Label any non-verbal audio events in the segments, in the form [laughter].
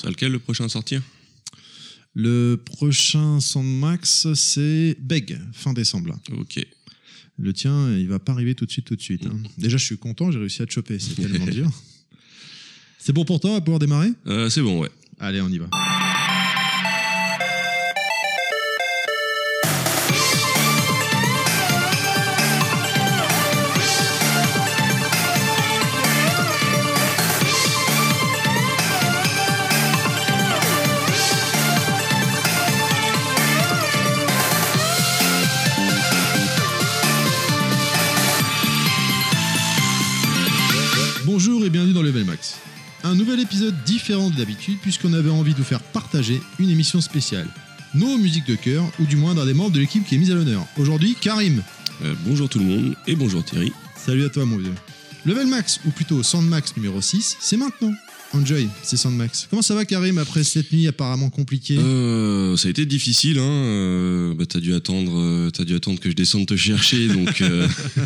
C'est lequel le prochain à sortir? Le prochain Sandmax, c'est Beg, fin décembre. là. Ok. Le tien, il va pas arriver tout de suite, tout de suite. hein. Déjà, je suis content, j'ai réussi à te choper, c'est tellement [laughs] dur. C'est bon pour toi, à pouvoir démarrer? Euh, c'est bon, ouais. Allez, on y va. Épisode différent de d'habitude puisqu'on avait envie de vous faire partager une émission spéciale. Nos musiques de cœur, ou du moins d'un des membres de l'équipe qui est mise à l'honneur. Aujourd'hui, Karim. Euh, bonjour tout le monde et bonjour Thierry. Salut à toi mon vieux. Level Max, ou plutôt Sandmax numéro 6, c'est maintenant. Enjoy, c'est Sandmax. Comment ça va Karim après cette nuit apparemment compliquée Euh, ça a été difficile, hein. euh, bah, t'as dû attendre, euh, t'as dû attendre que je descende te chercher. Donc,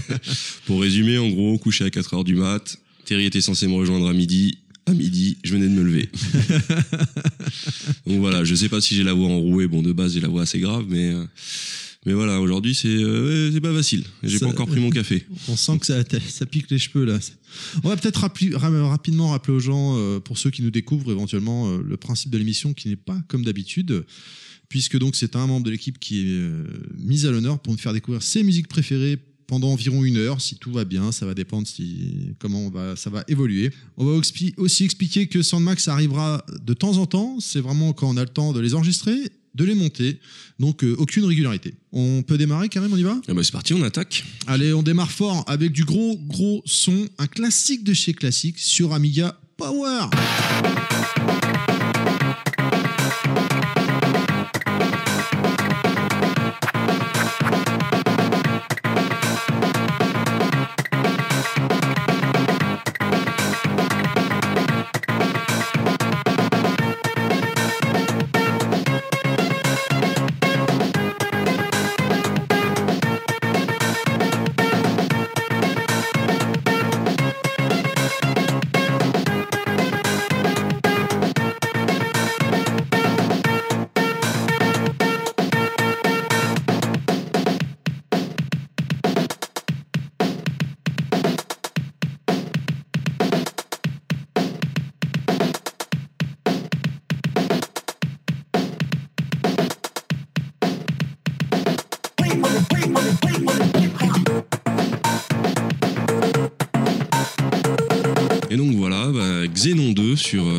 [laughs] pour résumer, en gros, couché à 4 heures du mat. Thierry était censé me rejoindre à midi. À midi, je venais de me lever. [laughs] donc voilà, je sais pas si j'ai la voix enrouée. Bon, de base, j'ai la voix assez grave, mais euh, mais voilà, aujourd'hui, c'est euh, pas facile. J'ai pas encore pris mon café. On sent que ça, ça pique les cheveux là. On va peut-être rapidement rappeler aux gens, euh, pour ceux qui nous découvrent éventuellement, euh, le principe de l'émission qui n'est pas comme d'habitude, puisque donc c'est un membre de l'équipe qui est mis à l'honneur pour nous faire découvrir ses musiques préférées pendant environ une heure. Si tout va bien, ça va dépendre si, comment on va, ça va évoluer. On va aussi expliquer que Sandmax arrivera de temps en temps. C'est vraiment quand on a le temps de les enregistrer, de les monter. Donc euh, aucune régularité. On peut démarrer carrément, on y va? Ah bah, c'est parti, on attaque. Allez, on démarre fort avec du gros gros son, un classique de chez classique sur Amiga Power.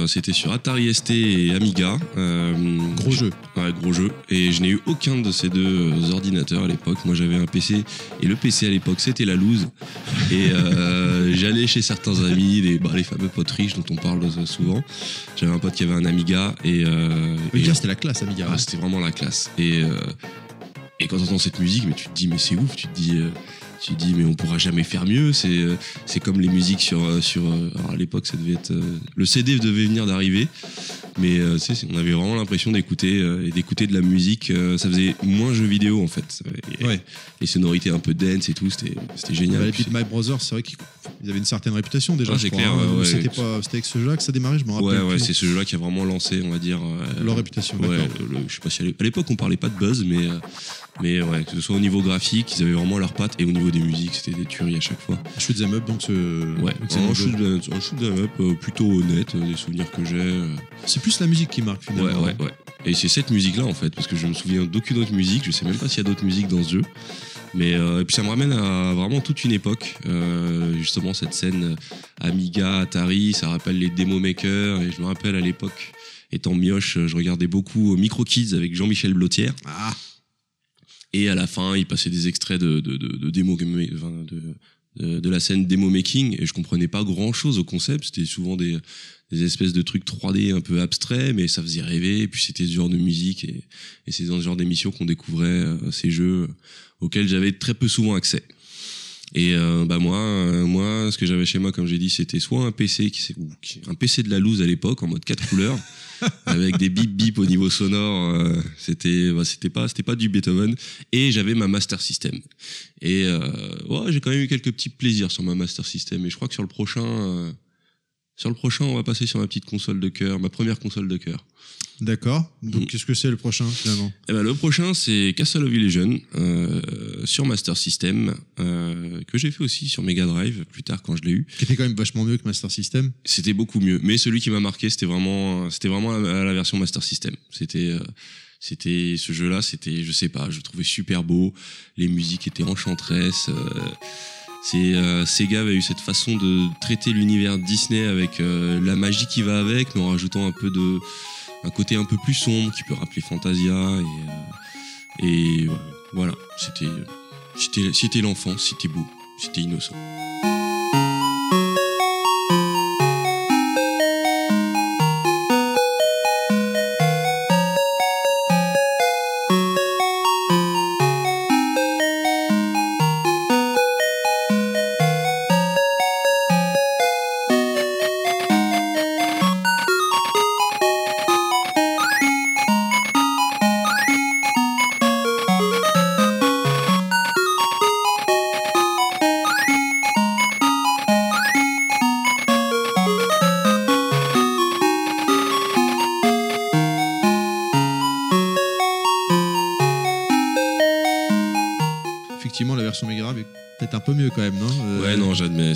C'était sur Atari ST et Amiga. Euh, Gros jeu. Ouais, gros jeu. Et je n'ai eu aucun de ces deux euh, ordinateurs à l'époque. Moi, j'avais un PC. Et le PC à l'époque, c'était la loose. Et euh, [laughs] j'allais chez certains amis, les, bah, les fameux potes riches dont on parle euh, souvent. J'avais un pote qui avait un Amiga. Et, euh, Amiga, c'était la classe, Amiga. ah, c'était vraiment la classe. Et, euh, et quand tu entends cette musique, mais tu te dis, mais c'est ouf. Tu te dis. Tu dis mais on pourra jamais faire mieux c'est euh, c'est comme les musiques sur euh, sur euh, alors à l'époque ça devait être le CD devait venir d'arriver mais euh, tu sais, on avait vraiment l'impression d'écouter euh, et d'écouter de la musique euh, ça faisait moins jeu vidéo en fait Et- Ouais. les sonorités un peu dance et tout c'était c'était génial Bah, les Puis- My Brothers, c'est vrai qu'ils ils avaient une certaine réputation déjà. Ah, c'est clair, hein. ouais, ouais. C'était pas, c'était avec ce jeu-là que ça démarrait, je me rappelle. ouais ouais c'est ce jeu là qui a vraiment lancé on va dire Leur réputation, ouais, d'accord. le- le- je sais pas si à l'é- à l'époque on parlait pas de buzz mais mais ouais que ce soit au niveau graphique ils avaient vraiment leurs pattes et au niveau des musiques c'était des tueries à chaque fois Shoot 'em up, donc ce. Ouais, donc c'est un shoot, un shoot 'em up euh, plutôt honnête, euh, des souvenirs que j'ai. euh. C'est plus la musique qui marque Ouais, finalement. ouais, ouais. Et c'est cette musique-là en fait, parce que je me souviens d'aucune autre musique, je sais même pas s'il y a d'autres musiques dans ce jeu. Mais euh, et puis ça me ramène à vraiment toute une époque, euh, justement cette scène euh, Amiga, Atari, ça rappelle les Demo Makers, et je me rappelle à l'époque, étant mioche, je regardais beaucoup Micro Kids avec Jean-Michel Blotière. Ah, Et à la fin, il passait des extraits de, de, de, de démo, de, de, la scène démo making et je comprenais pas grand chose au concept. C'était souvent des, des espèces de trucs 3D un peu abstraits, mais ça faisait rêver. Et puis c'était ce genre de musique et, et c'est dans ce genre d'émission qu'on découvrait euh, ces jeux auxquels j'avais très peu souvent accès. Et euh, bah moi, euh, moi, ce que j'avais chez moi, comme j'ai dit, c'était soit un PC qui, un PC de la loose à l'époque en mode 4 couleurs, [laughs] avec des bip bip au niveau sonore. euh, c'était, bah, c'était pas, c'était pas du Beethoven. Et j'avais ma Master System. Et euh, ouais, j'ai quand même eu quelques petits plaisirs sur ma Master System. Et je crois que sur le prochain, euh, Sur le prochain, on va passer sur ma petite console de cœur, ma première console de cœur. D'accord. Donc, Mm. qu'est-ce que c'est le prochain, finalement? Eh ben, le prochain, c'est Castle of Illusion euh, sur Master System, euh, que j'ai fait aussi sur Mega Drive plus tard quand je l'ai eu. Qui était quand même vachement mieux que Master System. C'était beaucoup mieux, mais celui qui m'a marqué, c'était vraiment, c'était vraiment la, la version Master System. C'était, euh, c'était ce jeu-là, c'était, je sais pas, je le trouvais super beau. Les musiques étaient enchanteresses. euh, c'est euh, Sega avait eu cette façon de traiter l'univers Disney avec euh, la magie qui va avec, mais en rajoutant un peu de un côté un peu plus sombre qui peut rappeler Fantasia et euh, et euh, voilà, c'était l'enfance, c'était beau, c'était innocent.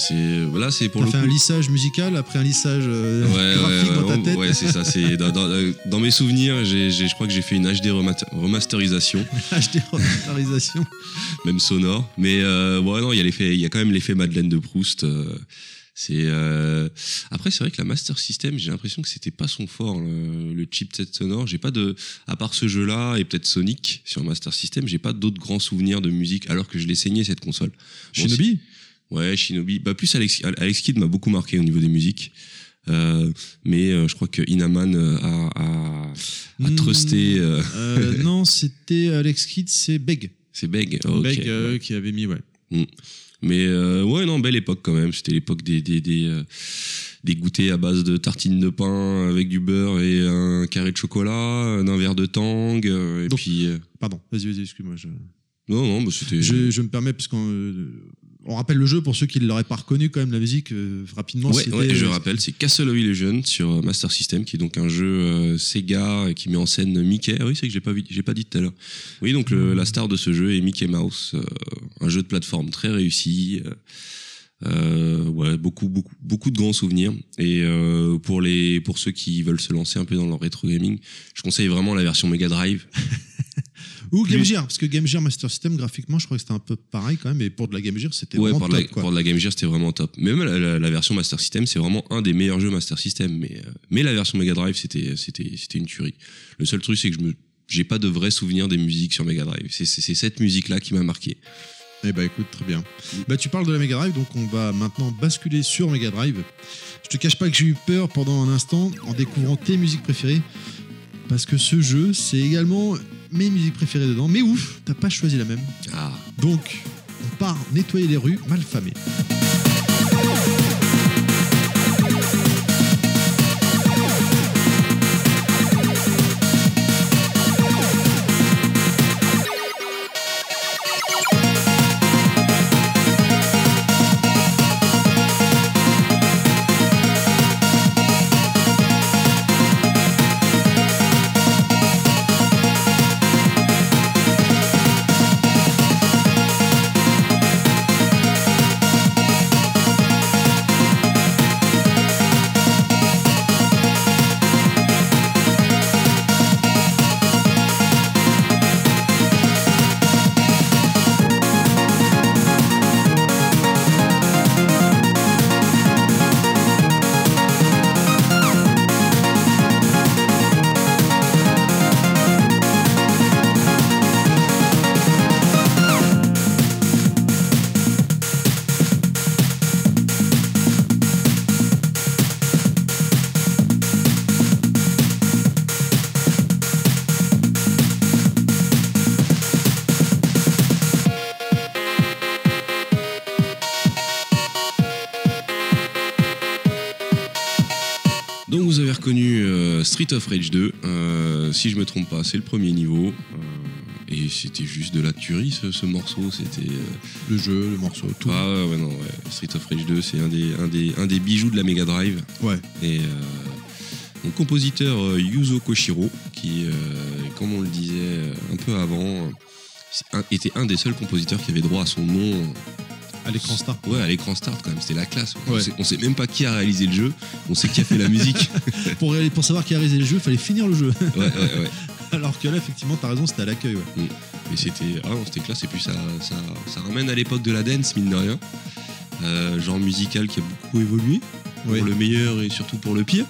C'est là, c'est pour le fait coup. un lissage musical après un lissage euh, Ouais, graphique ouais, dans ta tête. ouais, c'est ça. C'est dans, dans- euh, dans mes souvenirs, j'ai, j'ai- je crois que j'ai fait une HD remasterisation, [laughs] HD remasterisation. [laughs] même sonore. Mais euh, ouais, non, il y a l'effet, il y a quand même l'effet Madeleine de Proust. euh, c'est euh, après, c'est vrai que la Master System, j'ai l'impression que c'était pas son fort, le, le chipset sonore. J'ai pas de, à part ce jeu-là et peut-être Sonic sur Master System, j'ai pas d'autres grands souvenirs de musique alors que je l'ai saigné cette console. Bon, Shinobi? Ouais, Shinobi. Bah, plus Alex, Alex Kidd m'a beaucoup marqué au niveau des musiques. Euh, mais euh, je crois que Inaman euh, a, a, a Hmm, trusté. [laughs] Non, c'était Alex Kidd, c'est Beg. c'est Beg. Ok, Beg ouais. qui avait mis, ouais. Mais euh, ouais, non, belle époque quand même. C'était l'époque des, des, des, des goûters à base de tartines de pain avec du beurre et un carré de chocolat, d'un verre de tang. et Donc- puis. Pardon, vas-y, vas-y, excuse-moi. Je... non, non, bah, c'était. Je, je me permets, parce qu'on on rappelle le jeu pour ceux qui ne l'auraient pas reconnu quand même, la musique, euh, rapidement. Ouais, je rappelle, c'est Castle of Illusion sur euh, Master System, qui est donc un jeu euh, Sega qui met en scène Mickey. Ah oui, c'est que j'ai pas j'ai pas dit tout à l'heure. Oui, donc le- la star de ce jeu est Mickey Mouse, euh, un jeu de plateforme très réussi. ouais, beaucoup, beaucoup, beaucoup de grands souvenirs. Et pour les, pour ceux qui veulent se lancer un peu dans le rétro gaming, je conseille vraiment la version Mega Drive. [laughs] Ou Game Gear, parce que Game Gear Master System, graphiquement, je crois que c'était un peu pareil quand même, et pour de la Game Gear, c'était Ouais, vraiment pour, top, la, quoi. pour de la Game Gear, c'était vraiment top. Mais Même la, la- la version Master System, c'est vraiment un des meilleurs jeux Master System. Mais, euh, mais la version Mega Drive, c'était, c'était, c'était une tuerie. Le seul truc, c'est que je me, j'ai pas de vrais souvenirs des musiques sur Mega Drive. C'est, c'est, c'est cette musique-là qui m'a marqué. Eh bah écoute, très bien. Bah tu parles de la Mega Drive, donc on va maintenant basculer sur Mega Drive. Je te cache pas que j'ai eu peur pendant un instant en découvrant tes musiques préférées, parce que ce jeu, c'est également mes musiques préférées dedans. Mais ouf, t'as pas choisi la même. Ah. Donc, on part nettoyer les rues malfamées. Donc of Rage 2. Euh, si je me trompe pas, c'est le premier niveau. Euh, et c'était juste de la tuerie ce, ce morceau. C'était. euh, Le jeu, le morceau, tout. Ah ouais, non, ouais. Street of Rage 2, c'est un des, un, des, un des bijoux de la Mega Drive. Ouais. Et mon compositeur Yuzo Koshiro, qui, comme on le disait un peu avant, était un des seuls compositeurs qui avait droit à son nom À l'écran start. ouais, à l'écran start quand même. C'était la classe. On, sait, on sait même pas qui a réalisé le jeu, on sait qui a fait la musique. [laughs] [laughs] pour, savoir qui a réalisé le jeu, il fallait finir le jeu. Ouais, ouais, ouais. [laughs] Alors que là, effectivement, t'as raison, c'était à l'accueil. Ouais. Mais c'était ah non, c'était classe. Et puis ça, ça, ça ramène à l'époque de la dance, mine de rien. Euh, genre musical qui a beaucoup évolué. Pour le meilleur et surtout pour le pire.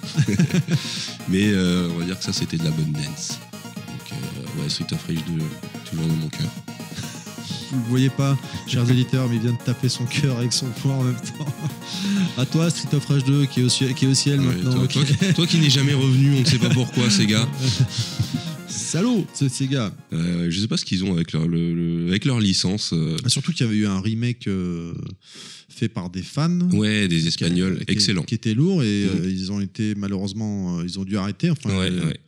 Mais euh, on va dire que ça, c'était de la bonne dance. Donc, euh, ouais, Street of Rage 2, toujours dans mon cœur. Vous le voyez pas, chers [laughs] éditeurs, mais il vient de taper son cœur avec son poing en même temps. À toi, Street of Rage 2, qui est au ciel, qui est au ciel Ouais, maintenant. toi, qui- toi qui n'es jamais revenu, on ne sait pas pourquoi, ces gars. [laughs] Salaud, ce- ces gars. Euh, je sais pas ce qu'ils ont avec leur, le- le- avec leur licence. euh. Ah, Surtout qu'il y avait eu un remake euh, fait par des fans. Ouais, des Espagnols, qui- excellent. Qui était lourd et euh, ils ont été malheureusement, ils ont dû arrêter. Enfin, Ouais, ouais,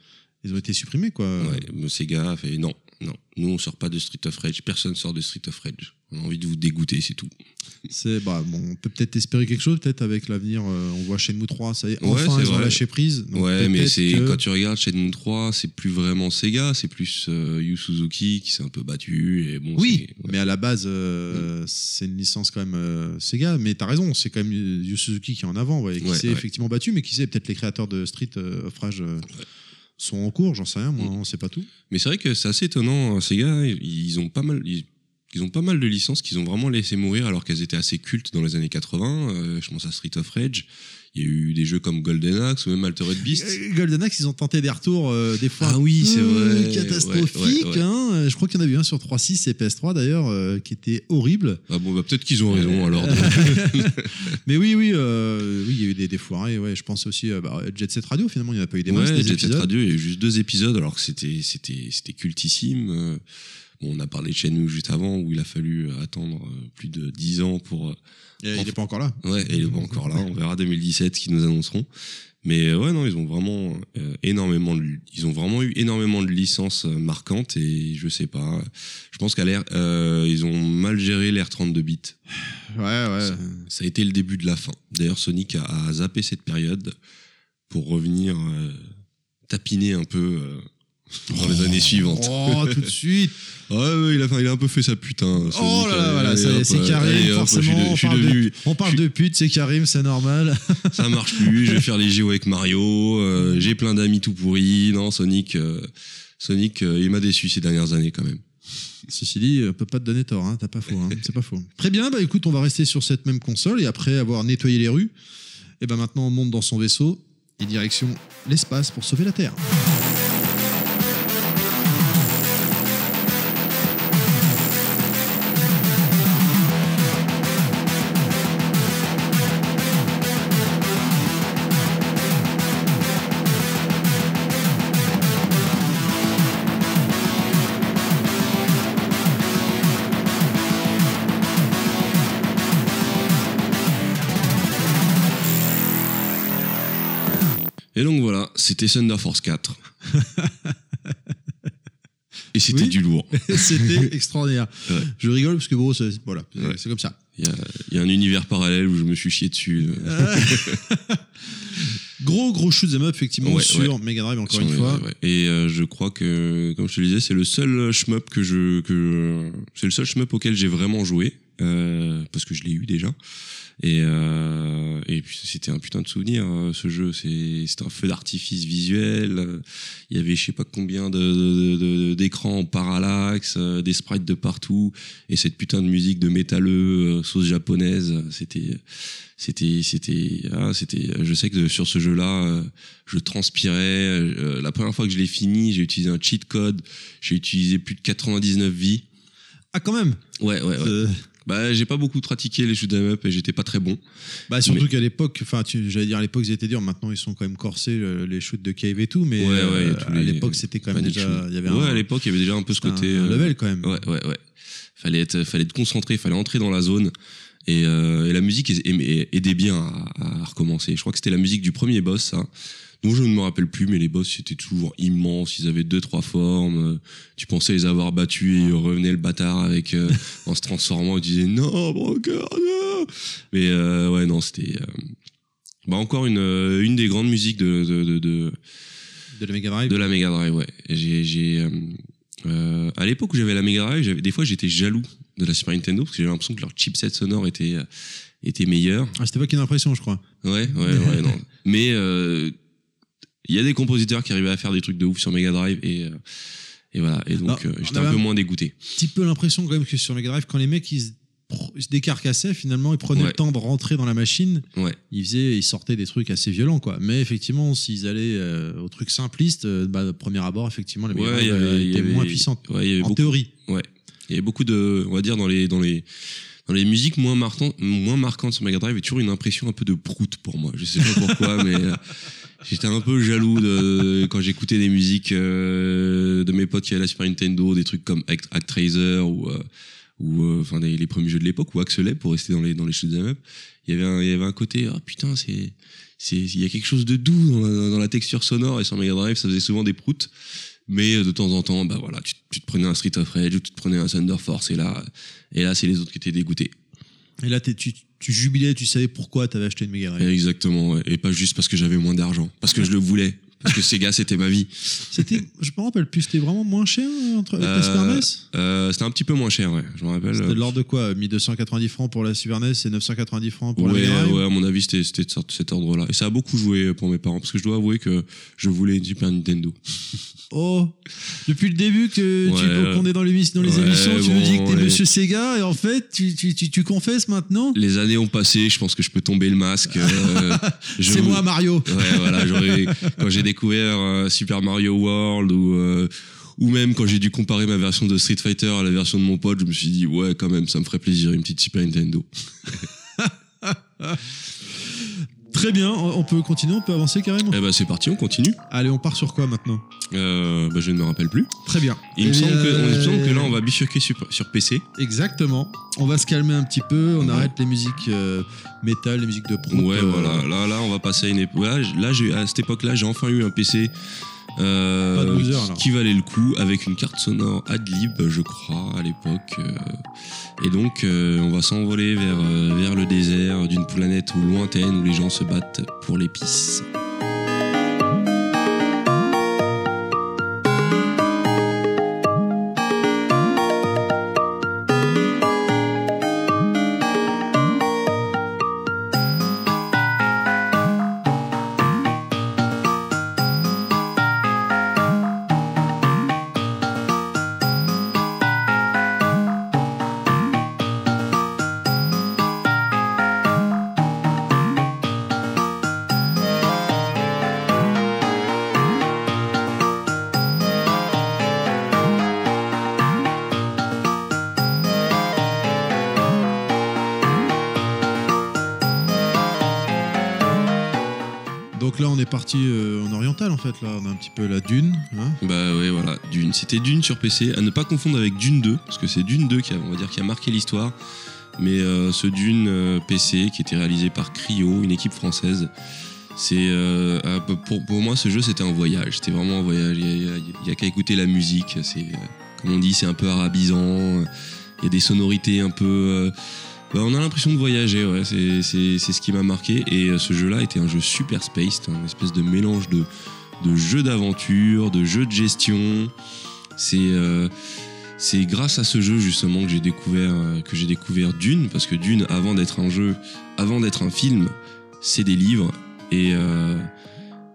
ils ont été supprimés quoi. ouais. Mais Ces gars, fait non. Nous, on sort pas de Street of Rage. Personne sort de Street of Rage. On a envie de vous dégoûter, c'est tout. C'est bah bon, on peut peut-être espérer quelque chose peut-être avec l'avenir. euh, on voit Shenmue 3, ça y est, Ouais, enfin ils ont lâché prise. Donc ouais, mais c'est que- quand tu regardes Shenmue 3, c'est plus vraiment Sega, c'est plus euh, Yu Suzuki qui s'est un peu battu et bon. Oui, ouais. mais à la base, euh, c'est une licence quand même Sega. Mais t'as raison, c'est quand même Yu Suzuki qui est en avant, et qui s'est effectivement battu, mais qui sait, peut-être les créateurs de Street of Rage sont en cours, j'en sais rien, moi, Mm. on sait pas tout. Mais c'est vrai que c'est assez étonnant. hein, Sega, ils ont pas mal. Ils, ils ont pas mal de licences qu'ils ont vraiment laissé mourir alors qu'elles étaient assez cultes dans les années 80. Euh, je pense à Street of Rage. Il y a eu des jeux comme Golden Axe ou même Altered Beast. Euh, Golden Axe, ils ont tenté des retours euh, des fois Ah oui, c'est euh, vrai. catastrophiques. Ouais, ouais, ouais. hein. Je crois qu'il y en a eu un sur 3.6 et PS3 d'ailleurs euh, qui était horrible. Ah bon, bah peut-être qu'ils ont raison alors. [laughs] Mais oui, oui, euh, oui, il y a eu des, des foirés. Ouais, je pense aussi bah, Jet Set Radio. Finalement, il n'y en a pas eu des masses, Jet Set. Radio, il y a eu juste deux épisodes alors que c'était c'était c'était cultissime. Euh, on a parlé de Shenmue juste avant où il a fallu attendre euh, plus de 10 ans pour euh, Et il n'est pas encore là. Ouais, et il est pas encore là. On verra 2017 ce qu'ils nous annonceront. Mais euh, ouais, non, ils ont vraiment euh, énormément de, ils ont vraiment eu énormément de licences euh, marquantes et je sais pas. Je pense qu'à l'air, euh, ils ont mal géré l'air 32 bits. Ouais, ouais. Ça a été le début de la fin. D'ailleurs, Sonic a, a zappé cette période pour revenir euh, tapiner un peu euh, dans les années suivantes. Oh, tout de [laughs] suite. Ouais, ouais, il a, il a un peu fait sa putain. Oh là là, voilà, hop, c'est Karim, hop, je forcément. de- on parle de- On parle de pute, c'est Karim, c'est normal. [laughs] ça marche plus, je vais faire les JO avec Mario, euh, j'ai plein d'amis tout pourris, non, Sonic, euh, Sonic, euh, il m'a déçu ces dernières années quand même. Ceci dit, on peut pas te donner tort, hein, t'as pas faux, hein, c'est pas faux. Très bien, bah écoute, on va rester sur cette même console et après avoir nettoyé les rues, et ben maintenant on monte dans son vaisseau et direction l'espace pour sauver la Terre. C'était Thunder Force 4. [laughs] Et c'était Oui. du lourd. [laughs] C'était extraordinaire. Ouais. Je rigole parce que bon, c'est voilà, c'est Ouais. c'est comme ça. Il y a, il y a un univers parallèle où je me suis chié dessus. euh, [laughs] Gros gros shoot 'em up effectivement Ouais, sur Mega Drive encore sur une fois. Et euh, je crois que, comme je te le disais, c'est le seul shmup que je, que c'est le seul shmup auquel j'ai vraiment joué euh, parce que je l'ai eu déjà. Et, euh, et puis c'était un putain de souvenir euh, ce jeu. C'est c'était un feu d'artifice visuel. Il y avait je sais pas combien de de- de- d'écrans en parallaxe, euh, des sprites de partout et cette putain de musique de métalleux sauce japonaise. C'était c'était c'était ah, c'était. Je sais que sur ce jeu-là, je transpirais. La première fois que je l'ai fini, j'ai utilisé un cheat code. J'ai utilisé plus de 99 vies. Ah quand même? Ouais, ouais, ouais. Bah, j'ai pas beaucoup pratiqué les shoot 'em up et j'étais pas très bon. Bah surtout Mais- qu'à l'époque, enfin j'allais dire à l'époque ils étaient durs, maintenant ils sont quand même corsés euh, les shoots de cave et tout, mais Ouais, ouais, euh, à l'époque c'était quand même déjà, y avait ouais, un, à l'époque, il y avait déjà un peu ce côté. un euh, level quand même. Ouais, ouais, ouais. Fallait être, fallait être concentré, fallait entrer dans la zone. Et, euh, et la musique aidait bien à, à recommencer. Je crois que c'était la musique du premier boss, ça. Dont je ne me rappelle plus, mais les boss c'était toujours immense. Ils avaient deux trois formes. euh, Tu pensais les avoir battus et revenait le bâtard avec euh, en se transformant et tu disais non Broker non. Mais euh, ouais non c'était euh, bah encore une euh, une des grandes musiques de de de, de, De la Mega Drive. de la Mega Drive. Ouais. J'ai j'ai euh, à l'époque où j'avais la Mega Drive, j'avais des fois j'étais jaloux de la Super Nintendo parce que j'avais l'impression que leur chipset sonore était était meilleur. Ah, c'était pas qu'une impression, je crois. Ouais, ouais, ouais, non. Mais euh, il y a des compositeurs qui arrivaient à faire des trucs de ouf sur Mega Drive et, euh, et voilà. Et donc, Ah, euh, j'étais un peu un- moins dégoûté. petit peu l'impression quand même que sur Mega Drive, quand les mecs ils se, décarcassaient, finalement, ils prenaient Ouais. le temps de rentrer dans la machine. Ouais. Ils faisaient, ils sortaient des trucs assez violents, quoi. Mais effectivement, s'ils allaient euh, au truc simpliste, euh, bah, de premier abord, effectivement, la Mega Ouais, Drive euh, avait- moins puissante. Ouais, il y avait En beaucoup, théorie. il y avait beaucoup de, on va dire, dans les, dans les, dans les musiques moins marquantes, moins marquantes sur Mega Drive, il y avait toujours une impression un peu de prout pour moi. Je sais pas pourquoi, [laughs] mais j'étais un peu jaloux de, quand j'écoutais des musiques euh, de mes potes qui avaient la Super Nintendo, des trucs comme Act, Actraiser ou, euh, ou euh, enfin les, premiers jeux de l'époque ou Axelet pour rester dans les dans les shoot'em up. Il y avait un, il y avait un côté, ah putain, c'est c'est il y a quelque chose de doux dans la, dans la texture sonore et sur Mega Drive ça faisait souvent des proutes mais euh, de temps en temps bah voilà tu, tu te prenais un Street of Rage ou tu te prenais un Thunder Force et là et là c'est les autres qui étaient dégoûtés Et là, tu, tu jubilais, tu savais pourquoi t'avais acheté une Drive. exactement ouais. et pas juste parce que j'avais moins d'argent parce que je le voulais parce que Sega c'était ma vie C'était, je me rappelle plus, c'était vraiment moins cher euh, entre avec la Euh, Super NES euh, c'était un petit peu moins cher ouais je me rappelle C'était de l'ordre de quoi? 1290 francs pour la Super NES et 990 francs pour ouais, la Mega ouais, à mon avis, c'était c'était de cet ordre-là. Et ça a beaucoup joué pour mes parents, parce que je dois avouer que je voulais une Super Nintendo. [laughs] Oh, depuis le début que tu, qu'on est dans, les Ouais, émissions, tu bon, nous dis que t'es ouais. Monsieur Sega et en fait, tu, tu, tu, tu confesses maintenant? Les années ont passé, je pense que je peux tomber le masque. euh, [laughs] C'est moi Mario. Ouais, voilà, j'aurais- quand j'ai [laughs] découvert euh, Super Mario World ou, euh, ou même quand j'ai dû comparer ma version de Street Fighter à la version de mon pote, je me suis dit, ouais, quand même, ça me ferait plaisir, une petite Super Nintendo. [laughs] Très bien, on peut continuer, on peut avancer carrément. Eh ben, c'est parti, on continue. Allez, on part sur quoi maintenant Euh, bah, je ne me rappelle plus. Très bien. Il, me Eh semble que, il me semble que là, euh, on va bifurquer sur, sur PC. Exactement. On va se calmer un petit peu, on Ouais. arrête les musiques euh, métal, les musiques de pro. Ouais, voilà. Là, là, on va passer à une époque. Là, là, à cette époque-là, j'ai enfin eu un PC euh, loser, qui valait le coup avec une carte sonore Adlib, je crois, à l'époque. euh. et donc, euh, on va s'envoler vers, euh, vers le désert d'une planète lointaine où les gens se battent pour l'épice. Est parti euh, en oriental en fait. Là, on a un petit peu la dune. hein. Bah ouais, voilà, Dune. C'était Dune sur PC, à ne pas confondre avec Dune 2, parce que c'est Dune 2 qui a, on dire, qui a marqué l'histoire. Mais euh, ce Dune euh, PC qui était réalisé par Cryo, une équipe française, c'est pour, moi ce jeu c'était un voyage. C'était vraiment un voyage. Il y a, a- qu'à écouter la musique. C'est comme on dit, c'est un peu arabisant. Il y a des sonorités un peu. On a l'impression de voyager. Ouais, c'est ce qui m'a marqué. Et euh, ce jeu-là était un jeu super space, un espèce de mélange de de jeux d'aventure, de jeux de gestion. C'est euh, grâce à ce jeu justement que j'ai découvert euh, que j'ai découvert Dune parce que Dune avant d'être un jeu, avant d'être un film, c'est des livres et euh,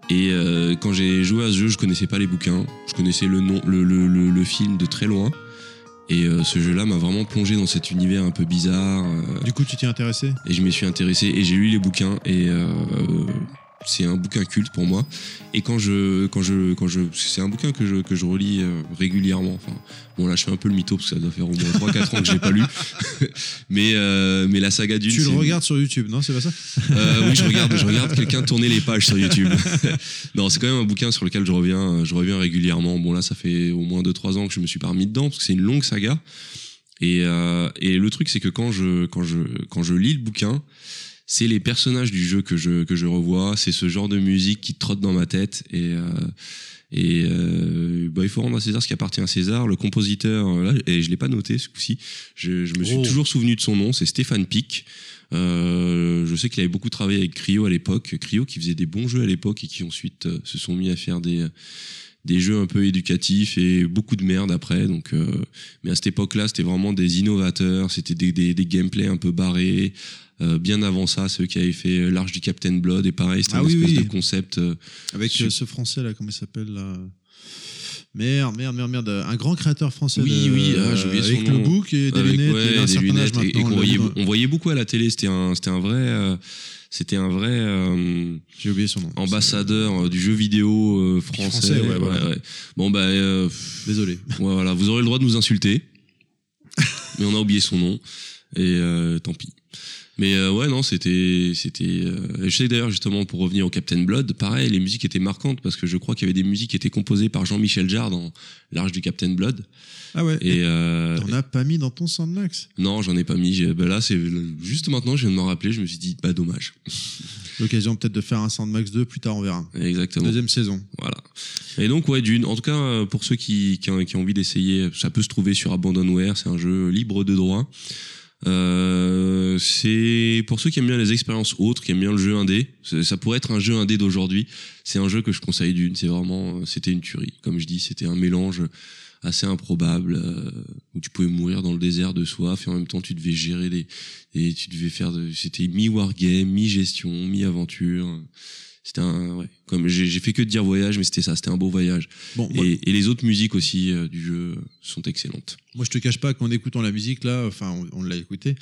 et euh, quand j'ai joué à ce jeu, je connaissais pas les bouquins, je connaissais le nom, le, le, le film de très loin. Et euh, ce jeu-là m'a vraiment plongé dans cet univers un peu bizarre. euh, Du coup, tu t'y intéressé et je m'y suis intéressé et j'ai lu les bouquins et euh, c'est un bouquin culte pour moi et quand je quand je quand je c'est un bouquin que je que je relis euh, régulièrement enfin bon là je fais un peu le mytho parce que ça doit faire au moins 3 4 ans que j'ai pas lu [laughs] mais euh, mais la saga d'une Tu le regardes sur YouTube, non C'est pas ça euh, oui, je regarde, je regarde quelqu'un tourner les pages sur YouTube. [laughs] non, c'est quand même un bouquin sur lequel je reviens, je reviens régulièrement. Bon là, ça fait au moins 2-3 ans que je me suis pas remis dedans parce que c'est une longue saga. Et, euh, et le truc, c'est que quand je quand je quand je lis le bouquin, c'est les personnages du jeu que je que je revois, c'est ce genre de musique qui trotte dans ma tête et euh, et euh, bah, il faut rendre à César ce qui appartient à César. Le compositeur, euh, là, et je l'ai pas noté ce coup-ci, je, je me suis Oh. toujours souvenu de son nom, c'est Stéphane Pic. Euh, je sais qu'il avait beaucoup travaillé avec Cryo à l'époque, Cryo qui faisait des bons jeux à l'époque et qui ensuite euh, se sont mis à faire des des jeux un peu éducatifs et beaucoup de merde après. Donc, euh, mais à cette époque-là, c'était vraiment des innovateurs, c'était des, des, des gameplays un peu barrés. Euh, bien avant ça, ceux qui avaient fait euh, l'Arche du Captain Blood et pareil, c'était Ah une oui, espèce oui. de concept. euh, Avec ce français là, comment il s'appelle là? Merde, merde, merde, merde. Un grand créateur français. Oui, de- oui, ah, j'ai oublié son Avec nom. le book et des avec, lunettes. ouais, un des lunettes et, et voyait, on voyait beaucoup à la télé. C'était un, c'était un vrai, euh, c'était un vrai euh, J'ai oublié son nom. ambassadeur du jeu vidéo euh, français. Français, ouais, voilà. Bon bah, euh, Désolé. [laughs] ouais, voilà, vous aurez le droit de nous insulter, [laughs] mais on a oublié son nom et euh, tant pis. Mais euh, ouais, non, c'était, c'était. euh, je sais d'ailleurs justement pour revenir au Captain Blood, pareil, les musiques étaient marquantes parce que je crois qu'il y avait des musiques qui étaient composées par Jean-Michel Jarre dans l'Arche du Captain Blood. Ah ouais. Et euh, T'en as pas mis dans ton Sandmax? Non, j'en ai pas mis. J'ai- bah là, c'est juste maintenant, je viens de m'en rappeler. Je me suis dit, bah dommage. [laughs] L'occasion peut-être de faire un Sandmax 2 plus tard, on verra. Exactement. Deuxième saison. Voilà. Et donc, ouais, Dune. En tout cas, euh, pour ceux qui, qui, ont, qui ont envie d'essayer, ça peut se trouver sur Abandonware. C'est un jeu libre de droit. Euh, c'est pour ceux qui aiment bien les expériences autres, qui aiment bien le jeu indé. Ça pourrait être un jeu indé d'aujourd'hui. C'est un jeu que je conseille d'une. C'est vraiment, euh, c'était une tuerie. Comme je dis, c'était un mélange assez improbable euh, où tu pouvais mourir dans le désert de soif et en même temps tu devais gérer des et tu devais faire de c'était mi wargame, mi gestion, mi aventure. C'était un ouais, comme j'ai fait que de dire voyage mais c'était ça, c'était un beau voyage. Bon, Et, et les autres musiques aussi euh, du jeu sont excellentes. moi, je te cache pas qu'en écoutant la musique, là, enfin, on, on l'a écouté.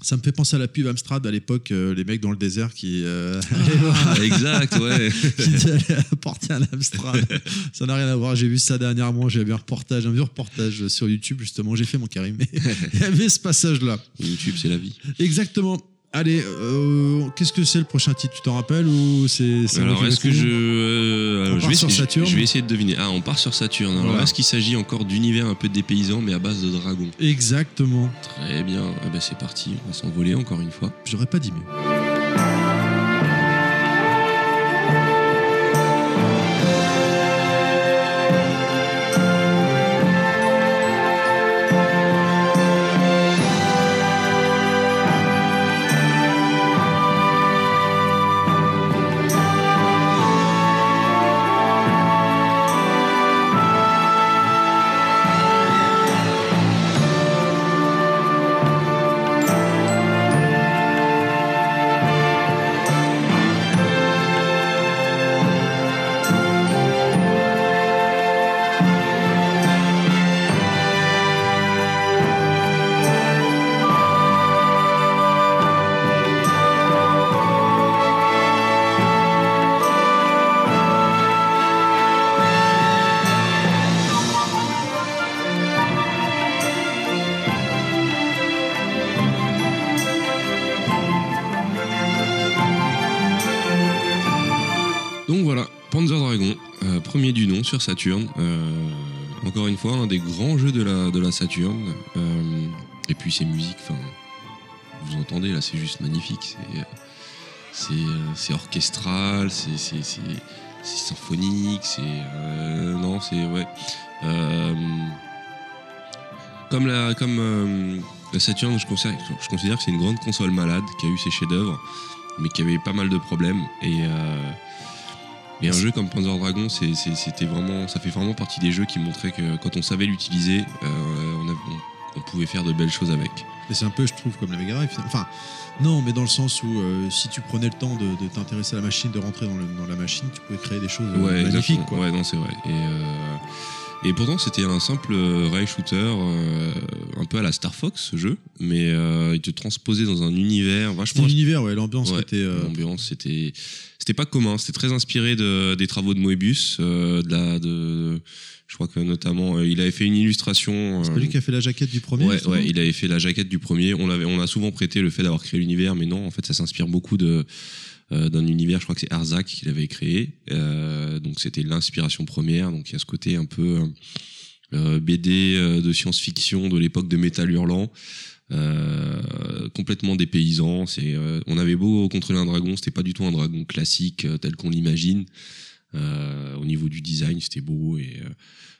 Ça me fait penser à la pub Amstrad à l'époque, euh, les mecs dans le désert qui, euh, [laughs] [laughs] Ah, exact, ouais. [laughs] qui allaient apporter un Amstrad. ça n'a rien à voir. J'ai vu ça dernièrement. J'ai vu un reportage, un vieux reportage sur YouTube, justement. J'ai fait mon Karim. Mais il y avait ce passage-là. YouTube, c'est la vie. Exactement. Allez, euh, qu'est-ce que c'est le prochain titre Tu t'en rappelles ou c'est Alors, est-ce que je, euh, On je part vais sur essayer- Saturne Je vais essayer de deviner. Ah, on part sur Saturne. Alors, Voilà. est-ce qu'il s'agit encore d'univers un peu dépaysant, mais à base de dragons? Exactement. Très bien. Ah bah, c'est parti. On va s'envoler encore une fois. J'aurais pas dit mieux. Euh, encore une fois, un des grands jeux de la, de la Saturn. Euh, et puis ces musiques, vous entendez là, c'est juste magnifique. C'est, euh, orchestral, c'est, symphonique, c'est. non, c'est. Ouais. Comme la, comme, Saturn, je considère, que c'est une grande console malade qui a eu ses chefs-d'œuvre, mais qui avait pas mal de problèmes. Et. Et un jeu comme Panzer Dragon, c'était vraiment, ça fait vraiment partie des jeux qui montraient que quand on savait l'utiliser, euh, on, a- on- on pouvait faire de belles choses avec. Et c'est un peu, je trouve, comme la Mega Drive. Enfin, non, mais dans le sens où euh, si tu prenais le temps de, de t'intéresser à la machine, de rentrer dans, le- dans la machine, tu pouvais créer des choses euh, Ouais, magnifiques. Quoi. Ouais, non, c'est vrai. Et, et pourtant, c'était un simple rail shooter, euh, un peu à la Star Fox, ce jeu, mais euh, il te transposait dans un univers vachement. l'univers, ouais, l'ambiance Ouais, était. euh, L'ambiance, c'était, c'était pas commun. C'était très inspiré de, des travaux de Moebius, euh, de la, de, je crois que notamment, euh, il avait fait une illustration. c'est euh, pas lui qui a fait la jaquette du premier Ouais, ouais, il avait fait la jaquette du premier. On l'avait, on a souvent prêté le fait d'avoir créé l'univers, mais non, en fait, ça s'inspire beaucoup de euh, d'un univers. Je crois que c'est Arzak qui l'avait créé. Euh, donc c'était l'inspiration première. Donc il y a ce côté un peu euh, BD euh, de science-fiction de l'époque de Métal Hurlant. euh, complètement dépaysant. C'est, euh, on avait beau contrôler un dragon, c'était pas du tout un dragon classique euh, tel qu'on l'imagine. Euh, au niveau du design, c'était beau et euh,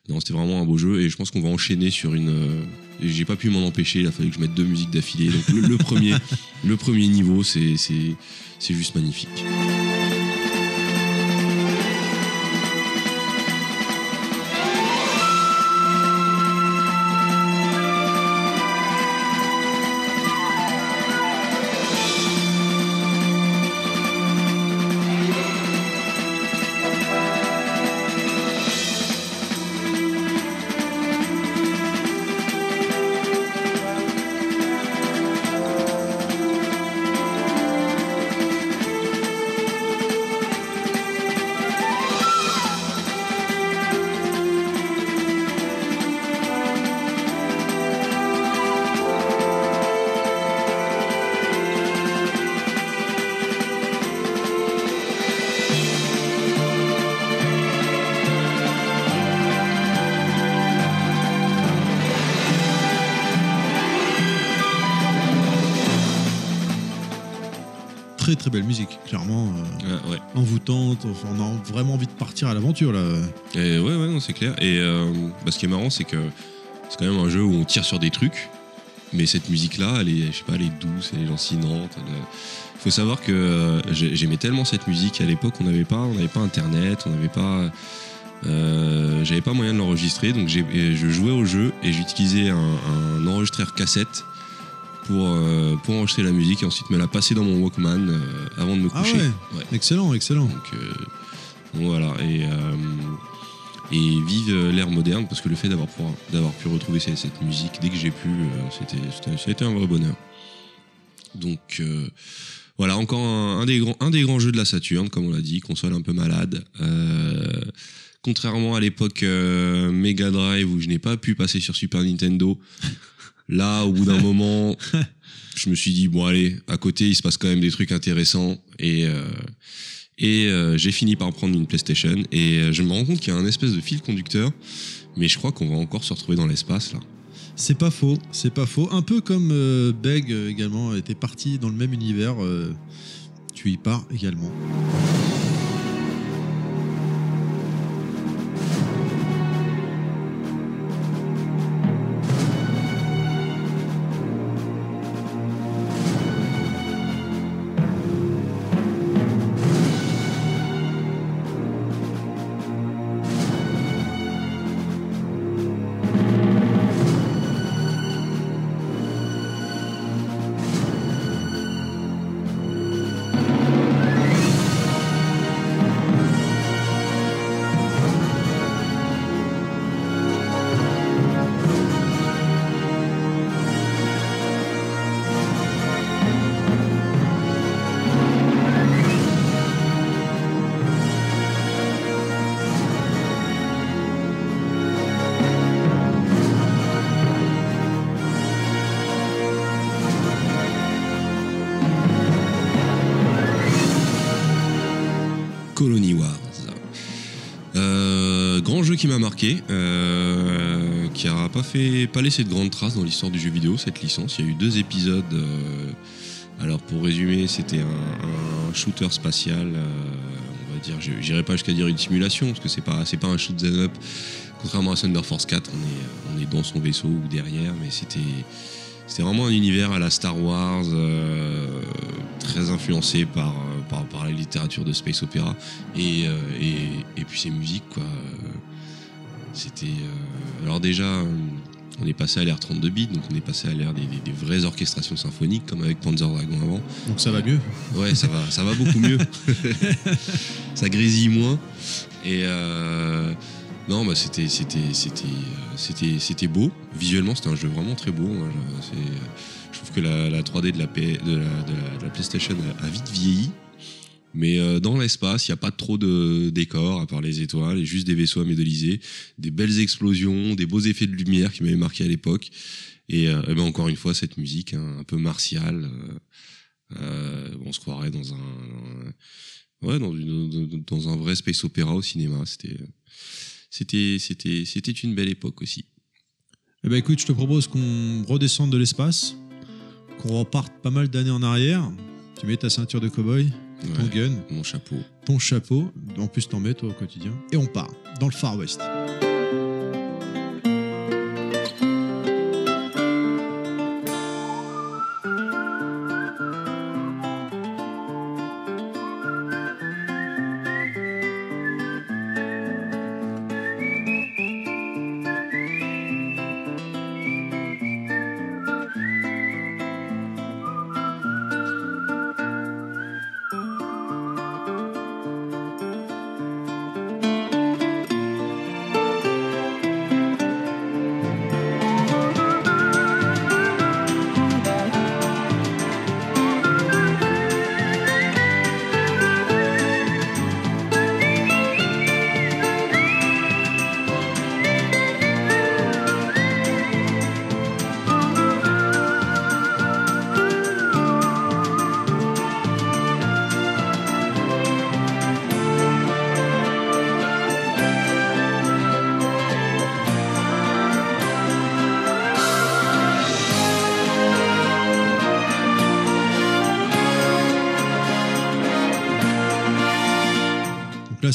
non, c'était vraiment un beau jeu. Et je pense qu'on va enchaîner sur une. euh, j'ai pas pu m'en empêcher. Il a fallu que je mette deux musiques d'affilée. Donc le, le premier, [laughs] le premier niveau, c'est juste magnifique. Très belle musique, clairement. euh, ouais. envoûtante. Enfin, on a vraiment envie de partir à l'aventure là. Et ouais, ouais, non, c'est clair. Et euh, bah, ce qui est marrant, c'est que c'est quand même un jeu où on tire sur des trucs, mais cette musique-là, elle est, je sais pas, elle est douce, elle est lancinante. Elle, euh, faut savoir que euh, j'ai- j'aimais tellement cette musique à l'époque, on n'avait pas, on n'avait pas Internet, on n'avait pas, euh, j'avais pas moyen de l'enregistrer, donc je jouais au jeu et j'utilisais un, un enregistreur cassette. Pour, euh, pour enregistrer la musique et ensuite me la passer dans mon Walkman euh, avant de me Ah coucher. ouais. Ouais. Excellent, excellent. Donc, euh, donc voilà. Et, euh, et vive l'ère moderne, parce que le fait d'avoir pu retrouver cette, cette musique dès que j'ai pu, c'était, c'était- ça a été un vrai bonheur. Donc voilà, encore un, un des grands, un des grands jeux de la Saturn, comme on l'a dit, console un peu malade. Euh, contrairement à l'époque euh, Mega Drive où je n'ai pas pu passer sur Super Nintendo, là, au bout d'un [laughs] moment, je me suis dit bon allez, à côté il se passe quand même des trucs intéressants et euh, et euh, j'ai fini par prendre une PlayStation et euh, je me rends compte qu'il y a un espèce de fil conducteur, mais je crois qu'on va encore se retrouver dans l'espace là. C'est pas faux, c'est pas faux. Un peu comme euh, Beg également était parti dans le même univers. tu y pars également. Qui m'a marqué, euh, qui a pas fait, pas laissé de grandes traces dans l'histoire du jeu vidéo cette licence. Il y a eu deux épisodes. euh, alors pour résumer, c'était un, shooter spatial. euh, on va dire, j'irai pas jusqu'à dire une simulation parce que c'est pas, pas un shoot 'em up. Contrairement à Thunder Force 4, on est, dans son vaisseau ou derrière, mais c'était, c'était vraiment un univers à la Star Wars, très influencé par, par, par la littérature de space euh, et, et puis ses musiques quoi. C'était euh, alors déjà euh, on est passé à l'ère 32 bits donc on est passé à l'ère des, des- des vraies orchestrations symphoniques comme avec Panzer Dragon avant. Donc ça va mieux. Ouais, ça va, ça va beaucoup mieux. [laughs] ça grésille moins. Et euh, non, bah c'était, c'était, c'était, c'était, c'était beau. Visuellement, c'était un jeu vraiment très beau. Moi, je, trouve que la, la 3D de la, P- de la, de la- de la PlayStation a vite vieilli. Mais euh, dans l'espace, il n'y a pas trop de décors à part les étoiles, et juste des vaisseaux à modéliser, des belles explosions, des beaux effets de lumière qui m'avaient marqué à l'époque. Et, euh, ben, encore une fois, cette musique hein, un peu martiale. euh, on se croirait dans un, ouais, dans un vrai space opéra au cinéma. C'était, c'était, c'était, c'était une belle époque aussi. Eh ben écoute, je te propose qu'on redescende de l'espace qu'on reparte pas mal d'années en arrière. Tu mets ta ceinture de cowboy, ton Ouais, gun, Mon chapeau. ton chapeau, en plus t'en mets toi au quotidien, et on part dans le Far West.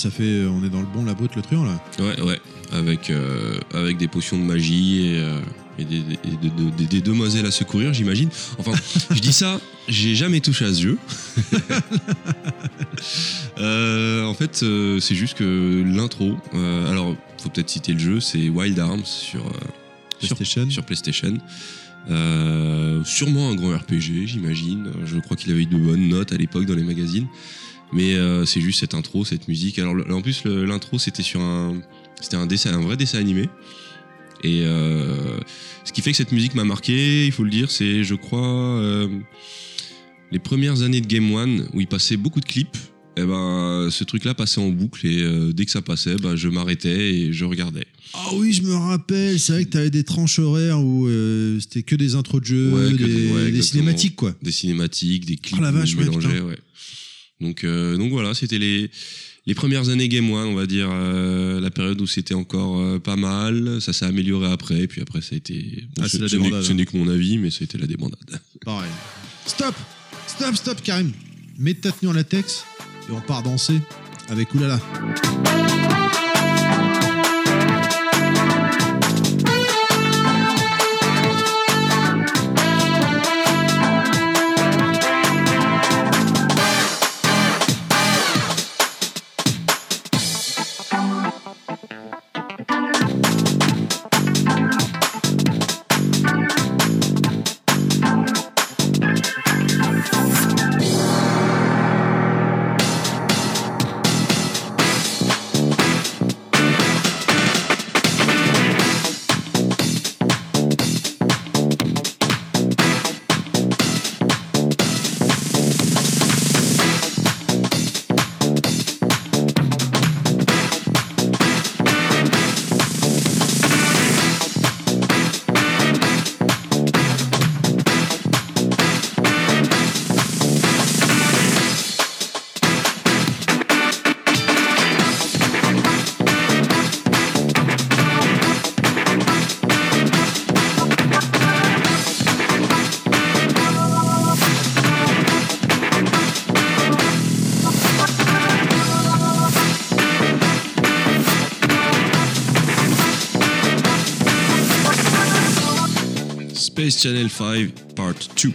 Ça fait, on est dans le bon labo de le truand là. Ouais, ouais. Avec, euh, avec des potions de magie et, euh, et des, demoiselles à secourir, j'imagine. Enfin, je dis ça, [laughs] j'ai jamais touché à ce jeu. [laughs] Euh, en fait, euh, c'est juste que l'intro. euh, alors, faut peut-être citer le jeu, c'est Wild Arms sur, euh, sur, PlayStation. sur PlayStation. Euh, sûrement un grand RPG, j'imagine. Je crois qu'il avait eu de bonnes notes à l'époque dans les magazines. Mais euh, c'est juste cette intro, cette musique. Alors en plus, l'intro c'était sur un, c'était un dessin, un vrai dessin animé. Et euh, ce qui fait que cette musique m'a marqué, il faut le dire, c'est, je crois, euh, les premières années de Game One où il passait beaucoup de clips. Et ben, ce truc-là passait en boucle et euh, dès que ça passait, ben, je m'arrêtais et je regardais. Ah oui, je me rappelle, c'est vrai que t'avais des tranches horaires où euh, c'était que des intros de jeux, Ouais, des, ouais, cinématiques quoi. des cinématiques, des clips Oh la vache, mélangés, ouais. Donc, euh, donc voilà, c'était les, les premières années Game One, on va dire, euh, la période où c'était encore euh, pas mal. Ça s'est amélioré après, et puis après ça a été. Ah, c'est ce- n'est que mon avis, mais ça a été la débandade. Pareil. Stop Stop, stop, Karim Mets ta tenue en latex et on part danser avec Oulala. Space Channel 5 Part 2.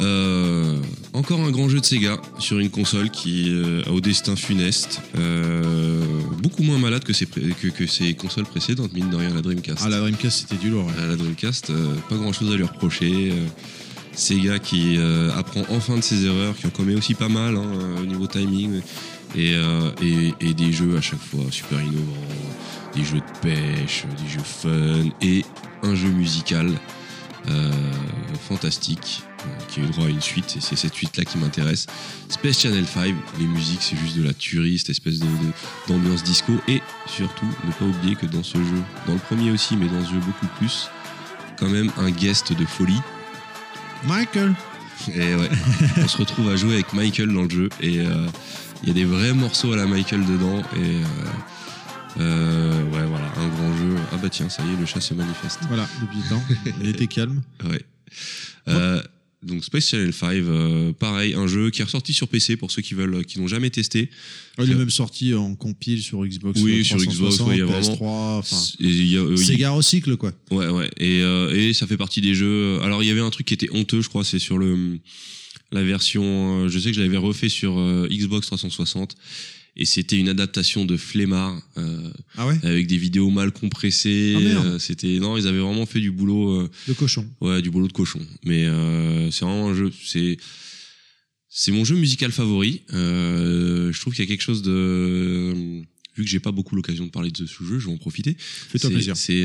Euh, encore un grand jeu de Sega sur une console qui euh, a au destin funeste, euh, beaucoup moins malade que ses, pré- que, que ses consoles précédentes, mine de rien, la Dreamcast. Ah, la Dreamcast, c'était du lourd. ouais. la Dreamcast, pas grand chose à lui reprocher. Sega qui apprend enfin de ses erreurs, qui en commet aussi pas mal hein, au niveau timing, et, et, et des jeux à chaque fois super innovants, des jeux de pêche, des jeux fun, et un jeu musical fantastique euh, qui a eu droit à une suite, et c'est cette suite-là qui m'intéresse. Space Channel 5, les musiques, c'est juste de la tuerie, cette espèce d'ambiance disco, et surtout, ne pas oublier que dans ce jeu, dans le premier aussi, mais dans ce jeu beaucoup plus, quand même un guest de folie. Michael Et ouais, on se retrouve à jouer avec Michael dans le jeu et euh, il y a des vrais morceaux à la Michael dedans et euh, euh, ouais voilà un grand jeu. Ah bah tiens ça y est le chat se manifeste. Voilà, depuis le temps. [laughs] Il était calme. Ouais. Euh, donc Space Channel 5, euh, pareil, un jeu qui est ressorti sur PC pour ceux qui veulent, qui l'ont jamais testé. Ah, il est même sorti en compile sur Xbox. Oui, euh, sur Xbox, 360, ouais, il y a vraiment- PS3, enfin, Et il y a- euh, il- Sega recycle quoi. Ouais, ouais. Et, euh, et ça fait partie des jeux. Alors, il y avait un truc qui était honteux, je crois, c'est sur le la version. euh, Je sais que je l'avais refait sur euh, Xbox 360. Et c'était une adaptation de Flemmard euh, Ah ouais? avec des vidéos mal compressées. Ah. Euh, c'était non, ils avaient vraiment fait du boulot, euh, De cochon. ouais, du boulot de cochon. Mais euh, c'est vraiment un jeu. C'est c'est mon jeu musical favori. Euh, je trouve qu'il y a quelque chose de vu que j'ai pas beaucoup l'occasion de parler de ce jeu, je vais en profiter. Fais-toi plaisir. C'est,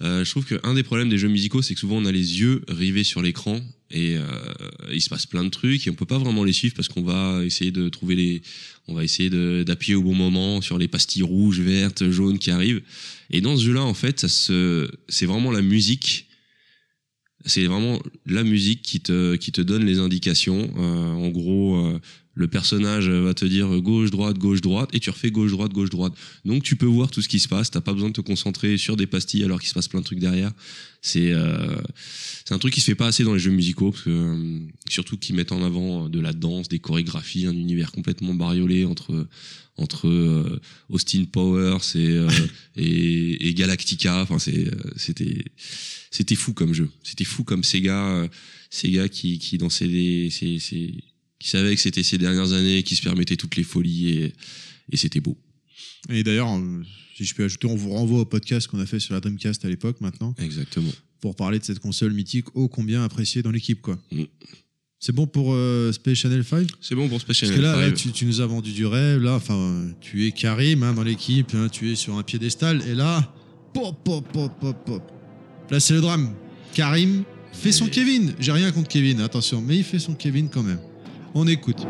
je trouve qu'un des problèmes des jeux musicaux, c'est que souvent on a les yeux rivés sur l'écran et euh, il se passe plein de trucs et on peut pas vraiment les suivre parce qu'on va essayer de trouver les, on va essayer d'appuyer au bon moment sur les pastilles rouges, vertes, jaunes qui arrivent. Et dans ce jeu-là, en fait, ça se, c'est vraiment la musique. C'est vraiment la musique qui te, qui te donne les indications. Euh, en gros, euh, le personnage va te dire gauche, droite, gauche, droite, et tu refais gauche, droite, gauche, droite. Donc tu peux voir tout ce qui se passe. T'as pas besoin de te concentrer sur des pastilles alors qu'il se passe plein de trucs derrière. C'est euh, c'est un truc qui se fait pas assez dans les jeux musicaux, parce que, euh, surtout qui mettent en avant de la danse, des chorégraphies, un univers complètement bariolé entre entre euh, Austin Powers et, euh, [laughs] et, et Galactica. Enfin, c'est euh, c'était c'était fou comme jeu. C'était fou comme Sega, euh, Sega qui qui dans ses, ses, ses- qui savait que c'était ces dernières années, qui se permettait toutes les folies et et c'était beau. Et d'ailleurs, euh, si je peux ajouter, on vous renvoie au podcast qu'on a fait sur la Dreamcast à l'époque maintenant Exactement. pour parler de cette console mythique ô combien appréciée dans l'équipe quoi. Mm. C'est bon pour euh, Space Channel 5 C'est bon pour Space Parce Channel que là, là, 5. tu, tu nous as vendu du rêve. Là, enfin, tu es Karim hein, dans l'équipe, hein, tu es sur un piédestal. Et là, pop, pop, pop, pop, pop. Là, c'est le drame. Karim fait son Kevin. J'ai rien contre Kevin, attention, mais il fait son Kevin quand même. On écoute.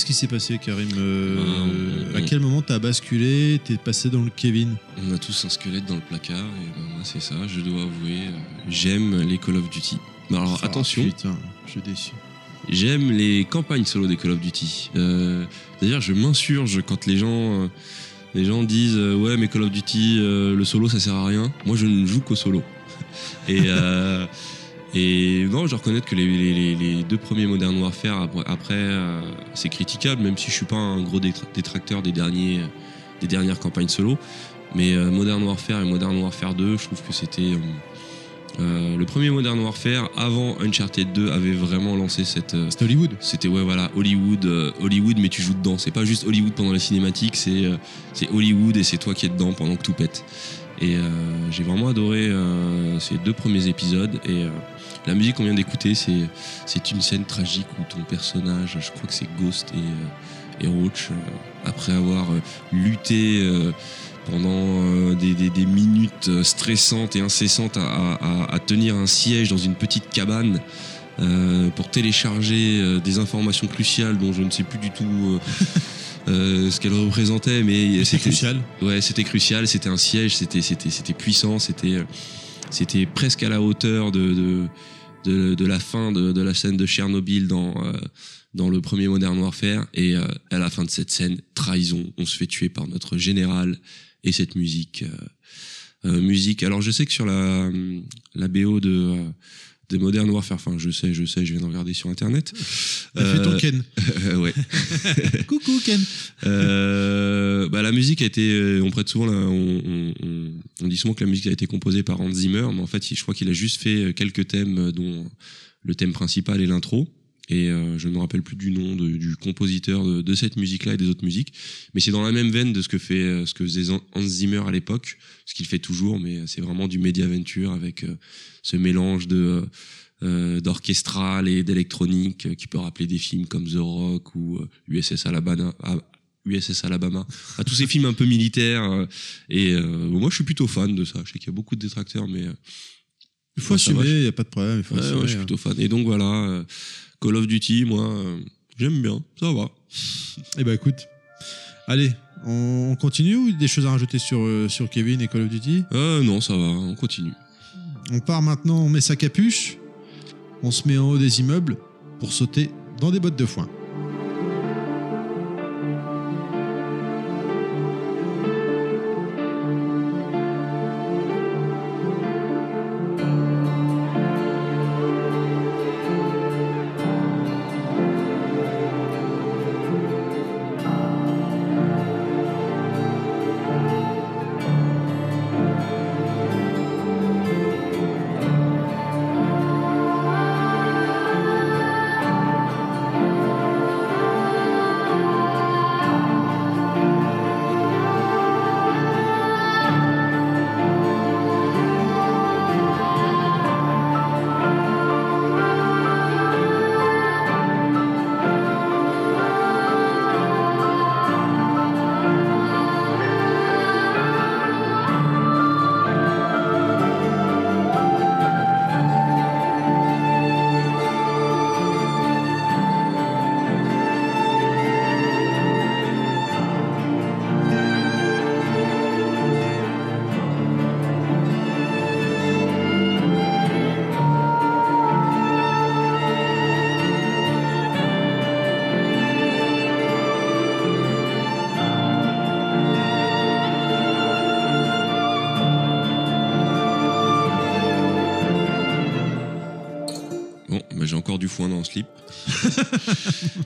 Qu'est-ce qui s'est passé, Karim Euh, Ben, À quel moment t'as basculé T'es passé dans le Kevin On a tous un squelette dans le placard et ben moi c'est ça, je dois avouer, euh, j'aime les Call of Duty. Alors Ah, attention, Putain, je suis déçu. j'aime les campagnes solo des Call of Duty. Euh, D'ailleurs, je m'insurge quand les gens, euh, les gens disent euh, ouais mais Call of Duty, euh, le solo ça sert à rien. Moi je ne joue qu'au solo. [laughs] et euh, et non, je dois reconnaître que les, les- les- deux premiers Modern Warfare après, euh, c'est critiquable, même si je suis pas un gros détra- détracteur des derniers, des dernières campagnes solo. Mais euh, Modern Warfare et Modern Warfare 2, je trouve que c'était euh, euh, le premier Modern Warfare avant Uncharted 2 avait vraiment lancé cette euh, C'était Hollywood. c'était ouais voilà Hollywood euh, Hollywood mais tu joues dedans c'est pas juste Hollywood pendant les cinématiques c'est euh, c'est Hollywood et c'est toi qui es dedans pendant que tout pète et euh, j'ai vraiment adoré euh, ces deux premiers épisodes et euh, la musique qu'on vient d'écouter c'est c'est une scène tragique où ton personnage je crois que c'est Ghost et euh, et Roach euh, après avoir euh, lutté euh, pendant euh, des, des- des minutes stressantes et incessantes à, à- à tenir un siège dans une petite cabane euh, pour télécharger euh, des informations cruciales dont je ne sais plus du tout euh, [laughs] ce qu'elles représentaient, mais c'était crucial. Ouais, c'était crucial, c'était un siège, c'était c'était c'était puissant, c'était euh, c'était presque à la hauteur de, de, de, de la fin de, de la scène de Tchernobyl dans, euh, dans le premier Modern Warfare. Et euh, à la fin de cette scène, trahison, on se fait tuer par notre général et cette musique. euh, euh, musique. Alors je sais que sur la, la BO de, euh, de Modern Warfare, enfin je sais, je sais, je viens de regarder sur internet. T'as fait ton Euh, Ken. [laughs] ouais. [laughs] Coucou Ken. Euh, bah, la musique a été, euh, on prête souvent, la- on, on- on- on dit souvent que la musique a été composée par Hans Zimmer, mais en fait, je crois qu'il a juste fait euh, quelques thèmes, dont le thème principal et l'intro. Et euh, je ne me rappelle plus du nom de- du compositeur de, de cette musique-là et des autres musiques, mais c'est dans la même veine de ce que fait, euh, ce que faisait Hans Zimmer à l'époque, ce qu'il fait toujours, mais c'est vraiment du Mediaventure avec euh, ce mélange de euh, euh, d'orchestral et d'électronique qui peut rappeler des films comme The Rock ou USS Alabama, ah, USS Alabama, à tous ces films un peu militaires. et euh, moi, je suis plutôt fan de ça. Je sais qu'il y a beaucoup de détracteurs, mais Il faut assumer, il n'y a pas de problème. Il faut ouais, assumer, ouais, je suis hein. plutôt fan. Et donc voilà, Call of Duty, moi, euh, j'aime bien, ça va. Eh ben écoute, allez, on, on continue ou des choses à rajouter sur, euh, sur Kevin et Call of Duty? Euh, non, ça va, on continue. On part maintenant, on met sa capuche, on se met en haut des immeubles pour sauter dans des bottes de foin.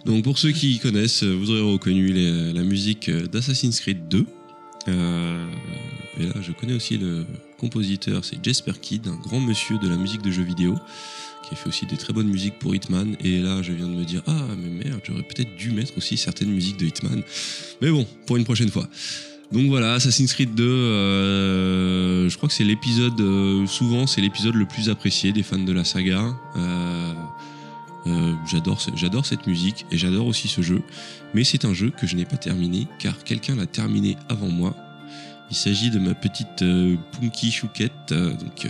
Donc pour ceux qui connaissent, euh, vous aurez reconnu les- la musique euh, d'Assassin's Creed 2. Euh, et là, je connais aussi le compositeur, c'est Jesper Kidd, un grand monsieur de la musique de jeux vidéo, qui a fait aussi des très bonnes musiques pour Hitman. Et là, je viens de me dire, ah, mais merde, j'aurais peut-être dû mettre aussi certaines musiques de Hitman. Mais bon, pour une prochaine fois. Donc voilà, Assassin's Creed 2, euh, je crois que c'est l'épisode, euh, souvent c'est l'épisode le plus apprécié des fans de la saga. Euh, euh, j'adore, ce- j'adore cette musique et j'adore aussi ce jeu. Mais c'est un jeu que je n'ai pas terminé car quelqu'un l'a terminé avant moi. Il s'agit de ma petite euh, Punky Chouquette, euh, donc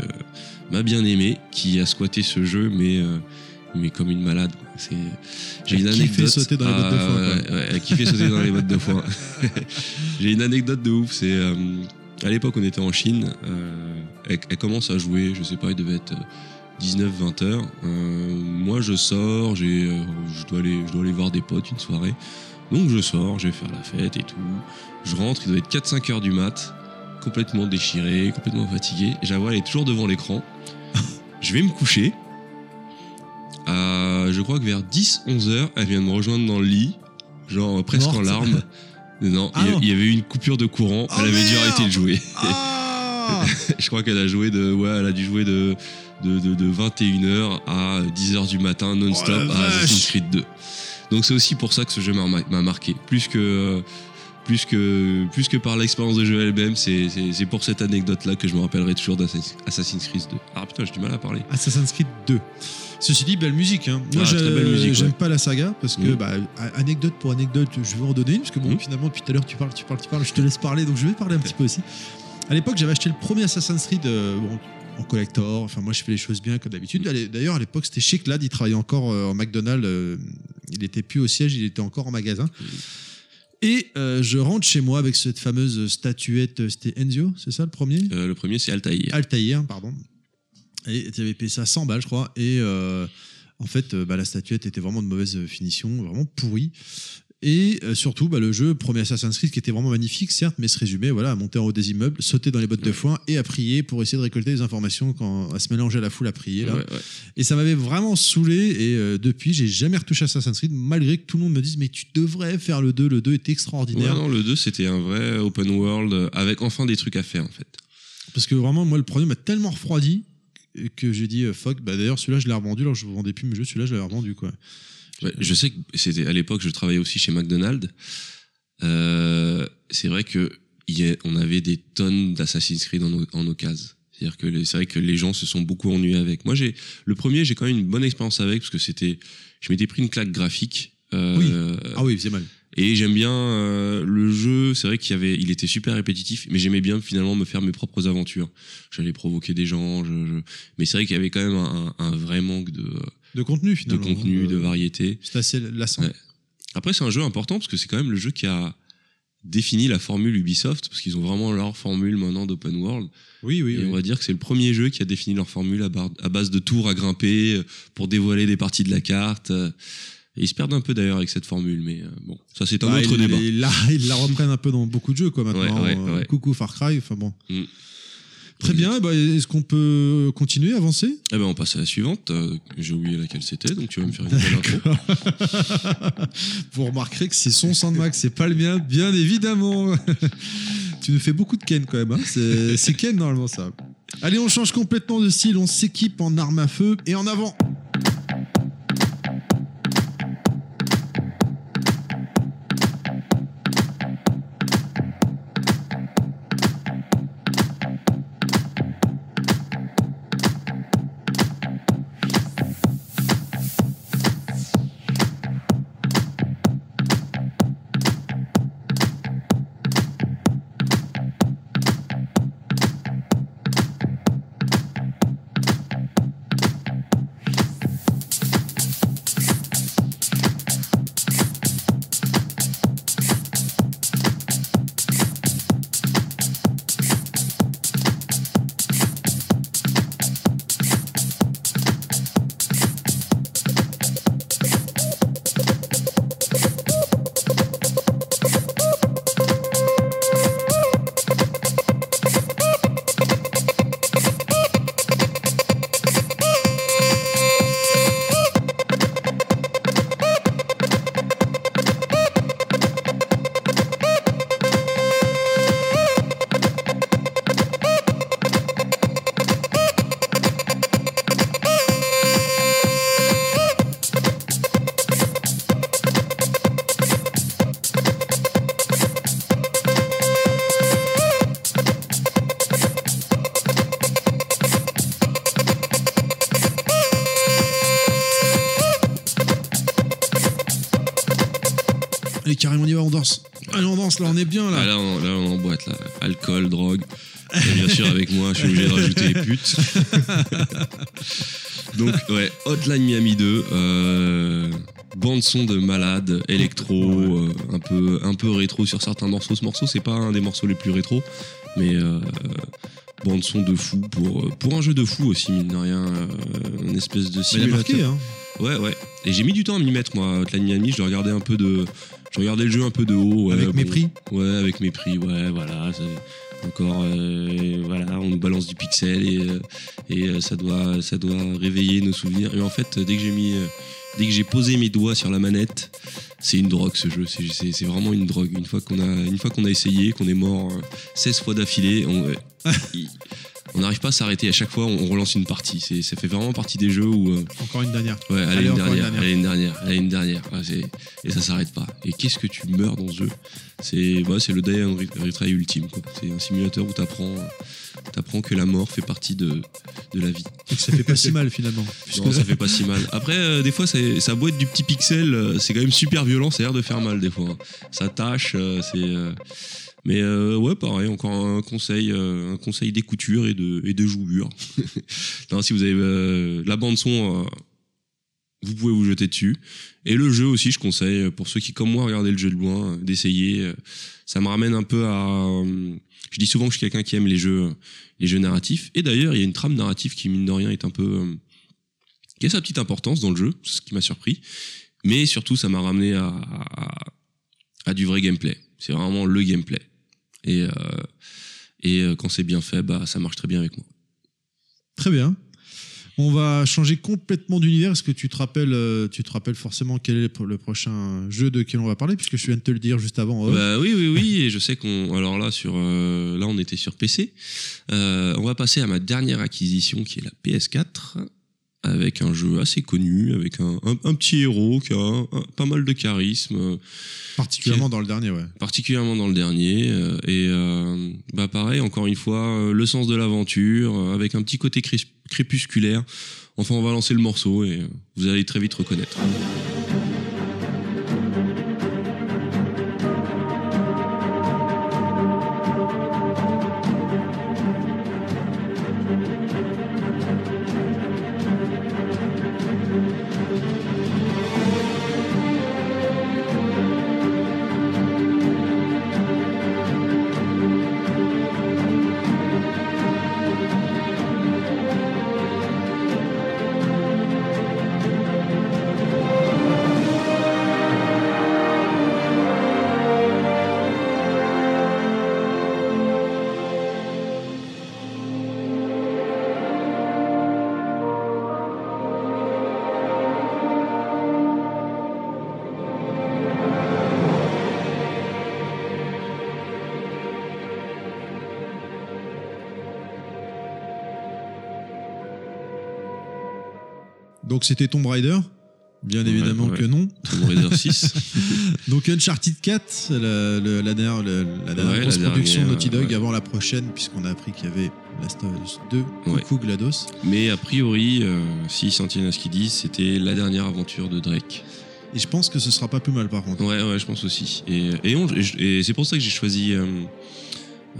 ma bien-aimée, qui a squatté ce jeu, mais, mais comme une malade. C'est, j'ai Elle une anecdote. sauter dans les bottes de foin, ouais, elle kiffait sauter dans les bottes de foin. [laughs] j'ai une anecdote de ouf. C'est à l'époque, on était en Chine. elle, elle commence à jouer. Je sais pas, il devait être 19-20 heures. Euh, moi, je sors. J'ai, euh, je dois aller, je dois aller voir des potes une soirée. Donc je sors, je vais faire la fête et tout. Je rentre, il doit être 4-5 heures du mat, complètement déchiré, complètement fatigué. Vois, elle est toujours devant l'écran. je vais me coucher. Je crois que vers 10-11 heures, elle vient de me rejoindre dans le lit, genre presque Morte. en larmes. [laughs] Non, Ah il y a- non. il y avait eu une coupure de courant, Oh elle avait dû arrêter de jouer. Ah [laughs] je crois qu'elle a joué de, ouais, elle a dû jouer de, de, de, de 21h à 10h du matin non-stop Oh à Assassin's. Creed 2. Donc c'est aussi pour ça que ce jeu m'a m'a marqué. Plus que, plus que, plus que par l'expérience de jeu elle-même, c'est pour cette anecdote-là que je me rappellerai toujours d'Assassin's Creed 2. Ah putain, j'ai du mal à parler. Assassin's Creed 2. Ceci dit, belle musique. Hein. Moi, Ah, j'aime ouais. pas la saga parce que, Mhm. bah, anecdote pour anecdote, je vais en donner une parce que, bon, Mhm. finalement, depuis tout à l'heure, tu parles, tu parles, tu parles, je te laisse parler, donc je vais parler un petit peu aussi. À l'époque, j'avais acheté le premier Assassin's Creed euh, bon, en collector. Enfin, moi, je fais les choses bien comme d'habitude. D'ailleurs, à l'époque, c'était chez Clad, il travaillait encore euh, en McDonald's. euh, il était plus au siège, il était encore en magasin. Et euh, je rentre chez moi avec cette fameuse statuette. C'était Enzio, c'est ça le premier? Euh, le premier, c'est Altaïr. Altaïr, pardon. Et tu avais payé ça 100 balles, je crois. Et euh, en fait, bah, la statuette était vraiment de mauvaise finition, vraiment pourrie. Et euh, surtout, bah, le jeu, premier Assassin's Creed, qui était vraiment magnifique, certes, mais se résumait voilà, à monter en haut des immeubles, sauter dans les bottes de foin et à prier pour essayer de récolter des informations, quand, à se mélanger à la foule à prier. Là. Ouais, ouais. Et ça m'avait vraiment saoulé. Et euh, depuis, j'ai jamais retouché Assassin's Creed, malgré que tout le monde me dise Mais tu devrais faire le 2, le 2 est Ouais, extraordinaire. non, le 2, c'était un vrai open world euh, avec enfin des trucs à faire, en fait. Parce que vraiment, moi, le premier m'a tellement refroidi que j'ai dit euh, fuck. Bah, D'ailleurs, celui-là, je l'ai revendu. Alors, je ne vendais plus mes jeux, celui-là, je l'avais revendu. Quoi. Ouais, je sais que c'était à l'époque, je travaillais aussi chez McDonald's. Euh, c'est vrai que il y a- on avait des tonnes d'Assassin's Creed en, o- en occasion. C'est-à-dire que c'est vrai que les gens se sont beaucoup ennuyés avec. Moi, j'ai le premier, j'ai quand même une bonne expérience avec parce que c'était, je m'étais pris une claque graphique. Euh, Ah oui, c'est mal. Et j'aime bien euh, le jeu. C'est vrai qu'il y avait, il était super répétitif, mais j'aimais bien finalement me faire mes propres aventures. J'allais provoquer des gens, je, je- mais c'est vrai qu'il y avait quand même un, un- un vrai manque de, De contenu, de finalement. contenu, Euh, de variété. C'est assez lassant. Ouais. Après, c'est un jeu important parce que c'est quand même le jeu qui a défini la formule Ubisoft parce qu'ils ont vraiment leur formule maintenant d'open world. Oui, oui. et oui. on va dire que c'est le premier jeu qui a défini leur formule à, bar- à base de tours à grimper euh, pour dévoiler des parties de la carte. euh, Et ils se perdent un peu d'ailleurs avec cette formule, mais euh, bon, ça c'est un Bah, autre ils- débat. Ils la, la reprennent un peu dans beaucoup de jeux, quoi, maintenant. Ouais, ouais, Euh, ouais. Coucou Far Cry, enfin bon. Mm. Très bien, bah, est-ce qu'on peut continuer, avancer? Eh ben, on passe à la suivante. Euh, J'ai oublié laquelle c'était, donc tu vas me faire une belle intro. [laughs] Vous remarquerez que c'est son Sandmax, c'est pas le mien, bien évidemment. [laughs] tu nous fais beaucoup de Ken quand même, hein. c'est c'est Ken normalement ça. Allez, on change complètement de style, on s'équipe en armes à feu et en avant. Là, on est bien là. Ah, là, on, là, on est en boîte, là. Alcool, drogue. Et bien sûr, avec moi, je suis obligé de rajouter les putes. [laughs] Donc, ouais, Hotline Miami 2. Euh, bande son de malade, électro, euh, un, peu, un peu rétro sur certains morceaux. Ce morceau, c'est pas un des morceaux les plus rétro, mais euh, bande son de fou pour, pour un jeu de fou aussi, mine de rien. une espèce de Mais il a simulateur. marqué, hein. Ouais, ouais. Et j'ai mis du temps à m'y mettre, moi, Hotline Miami. Je regardais un peu de. Je regardais le jeu un peu de haut. ouais, Avec bon. mépris. Ouais, avec mépris, ouais, voilà. Encore, euh, voilà, on nous balance du pixel et, euh, et euh, ça, doit, ça doit réveiller nos souvenirs. Mais en fait, dès que j'ai mis. euh, Dès que j'ai posé mes doigts sur la manette, c'est une drogue ce jeu. C'est- vraiment une drogue. Une fois qu'on a, une fois qu'on a essayé, qu'on est mort euh, 16 fois d'affilée, [laughs] on n'arrive pas à s'arrêter. À chaque fois, on, relance une partie. Ça fait vraiment partie des jeux où. euh, Encore une dernière. Ouais, allez, Allez, une encore une dernière, dernière. allez une dernière, allez une dernière. Ouais, et ça s'arrête pas. Et qu'est-ce que tu meurs dans ce jeu C'est bah, c'est le Die and Re- Retry ultime. C'est un simulateur où t'apprends apprends que la mort fait partie de, de la vie. Et que ça fait pas si mal finalement. Puisque [laughs] Non, ça fait pas si mal. Après, euh, des fois, ça, ça boîte du petit pixel, euh, c'est quand même super violent, ça a l'air de faire mal des fois. hein. Ça tâche, euh, c'est. euh, Mais euh, ouais, pareil, encore un conseil, euh, un conseil d'écouture et de, et de jouure. [laughs] non, si vous avez euh, la bande son, euh, vous pouvez vous jeter dessus. Et le jeu aussi, je conseille pour ceux qui, comme moi, regardaient le jeu de loin, d'essayer. Ça me ramène un peu à. euh, Je dis souvent que je suis quelqu'un qui aime les jeux, les jeux narratifs. Et d'ailleurs, il y a une trame narrative qui, mine de rien, est un peu. euh, qui a sa petite importance dans le jeu, ce qui m'a surpris. Mais surtout, ça m'a ramené à, du vrai gameplay. C'est vraiment le gameplay. Et, euh, et euh, quand c'est bien fait, bah, ça marche très bien avec moi. Très bien. On va changer complètement d'univers. Est-ce que tu te rappelles, euh, tu te rappelles forcément quel est le prochain jeu de quel on va parler puisque je viens de te le dire juste avant. Bah oui, oui, oui. Et je sais qu'on. Alors là, sur, euh, là, on était sur PC. Euh, on va passer à ma dernière acquisition qui est la PS4 avec un jeu assez connu, avec un, un, un petit héros qui a un- pas mal de charisme, euh, Particulièrement dans le dernier, ouais. particulièrement dans le dernier. euh, et euh, bah pareil, encore une fois, euh, le sens de l'aventure, avec un petit côté cré- crépusculaire. Enfin, on va lancer le morceau et vous allez très vite reconnaître. Donc c'était Tomb Raider Bien Ouais, évidemment ouais. que non. Tomb Raider 6. [laughs] Donc Uncharted 4, la, la, la dernière, la, la dernière Ouais, grosse la production de dernière, Naughty Dog avant la prochaine, puisqu'on a appris qu'il y avait Last of Us 2, Ouais. coucou GLaDOS. Mais a priori, euh, s'ils s'en tiennent à ce qu'ils disent, c'était la dernière aventure de Drake. Et je pense que ce sera pas plus mal par contre. Ouais, ouais, je pense aussi. Et, et, on- et c'est pour ça que j'ai choisi euh,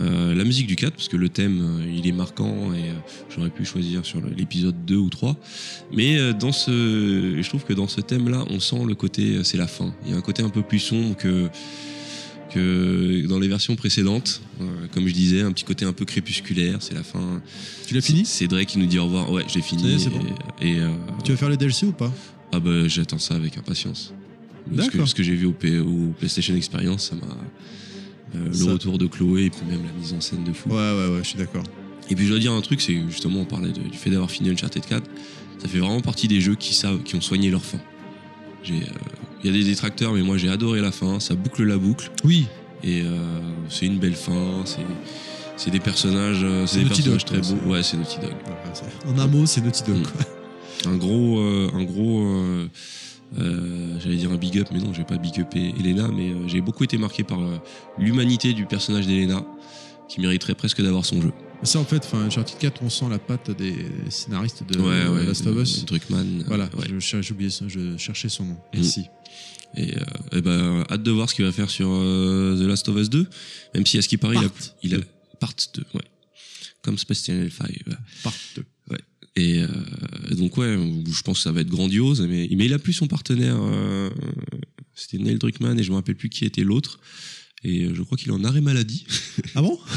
euh, la musique du 4, parce que le thème, euh, il est marquant et euh, j'aurais pu choisir sur l'épisode 2 ou 3. Mais euh, dans ce, je trouve que dans ce thème-là, on sent le côté, euh, c'est la fin. Il y a un côté un peu plus sombre que, que dans les versions précédentes. Comme je disais, un petit côté un peu crépusculaire, c'est la fin. Tu l'as fini? C'est Drake qui nous dit au revoir. Ouais, j'ai fini. Est, c'est bon. Et, et, euh, Tu vas faire le DLC ou pas? Ah bah j'attends ça avec impatience. Parce que ce que j'ai vu au, P- au PlayStation Experience, ça m'a. Euh, Ça- Le retour de Chloé et puis même la mise en scène de fou. Ouais, ouais, ouais, je suis d'accord. Et puis je dois dire un truc, c'est justement on parlait de- du fait d'avoir fini Uncharted 4, ça fait vraiment partie des jeux qui savent, qui ont soigné leur fin. Euh, Il y a des détracteurs, mais moi j'ai adoré la fin, ça boucle la boucle Oui, et euh, c'est une belle fin, c'est c'est des personnages, c'est des Naughty personnages Dog, très beaux. Ouais, c'est Naughty Dog. En un mot, c'est Naughty Dog. Mm. quoi. un gros euh, un gros euh, euh, j'allais dire un big up mais non j'ai pas big upé Elena mais euh, j'ai beaucoup été marqué par euh, l'humanité du personnage d'Elena qui mériterait presque d'avoir son jeu Ça, en fait, enfin, Uncharted 4, on sent la patte des scénaristes de ouais ouais Last of Us. Druckmann Voilà, ouais. je j'ai oublié ça, je cherchais son nom. Merci. et, euh, eh ben hâte de voir ce qu'il va faire sur euh, The Last of Us 2 même si à ce qui paraît il a, Part il a 2. part 2 ouais comme Space Channel 5 ouais. Part 2. Et euh, donc ouais, je pense que ça va être grandiose, mais, mais il a plus son partenaire, euh, c'était Neil Druckmann et je me rappelle plus qui était l'autre. Et je crois qu'il est en arrêt maladie, Ah bon? [laughs]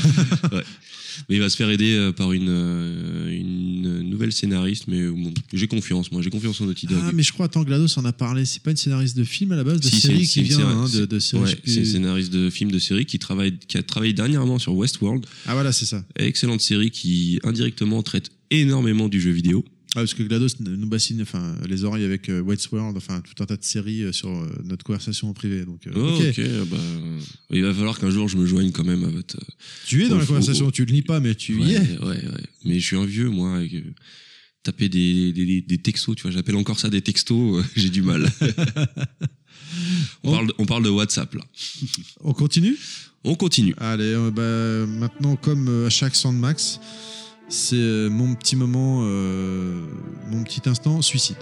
Mais il va se faire aider euh, par une, euh, une nouvelle scénariste. Mais bon, j'ai confiance, moi, j'ai confiance en Naughty Dog. Ah, mais je crois, attends, GLaDOS en a parlé. C'est pas une scénariste de film à la base, de Si, série qui vient hein, de, de série. Ouais, plus. c'est une scénariste de films de série qui travaille, qui a travaillé dernièrement sur Westworld, Ah voilà, c'est ça. excellente série qui indirectement traite énormément du jeu vidéo. Ah, parce que GLaDOS nous bassine enfin, les oreilles avec euh, Westworld, enfin tout un tas de séries euh, sur euh, notre conversation en privé. Donc, Oh, ok. ok, bah, il va falloir qu'un jour je me joigne quand même à votre, Tu es dans la conversation, tu le lis pas, mais tu y es. Ouais, ouais. Mais je suis un vieux, moi. Avec, taper des, des, textos, tu vois. J'appelle encore ça des textos. [laughs] J'ai du mal. on, parle de, on parle de WhatsApp, là. On continue? On continue. Allez, bah, maintenant, comme à chaque Sandmax, c'est euh, mon petit moment, euh, mon petit instant suicide.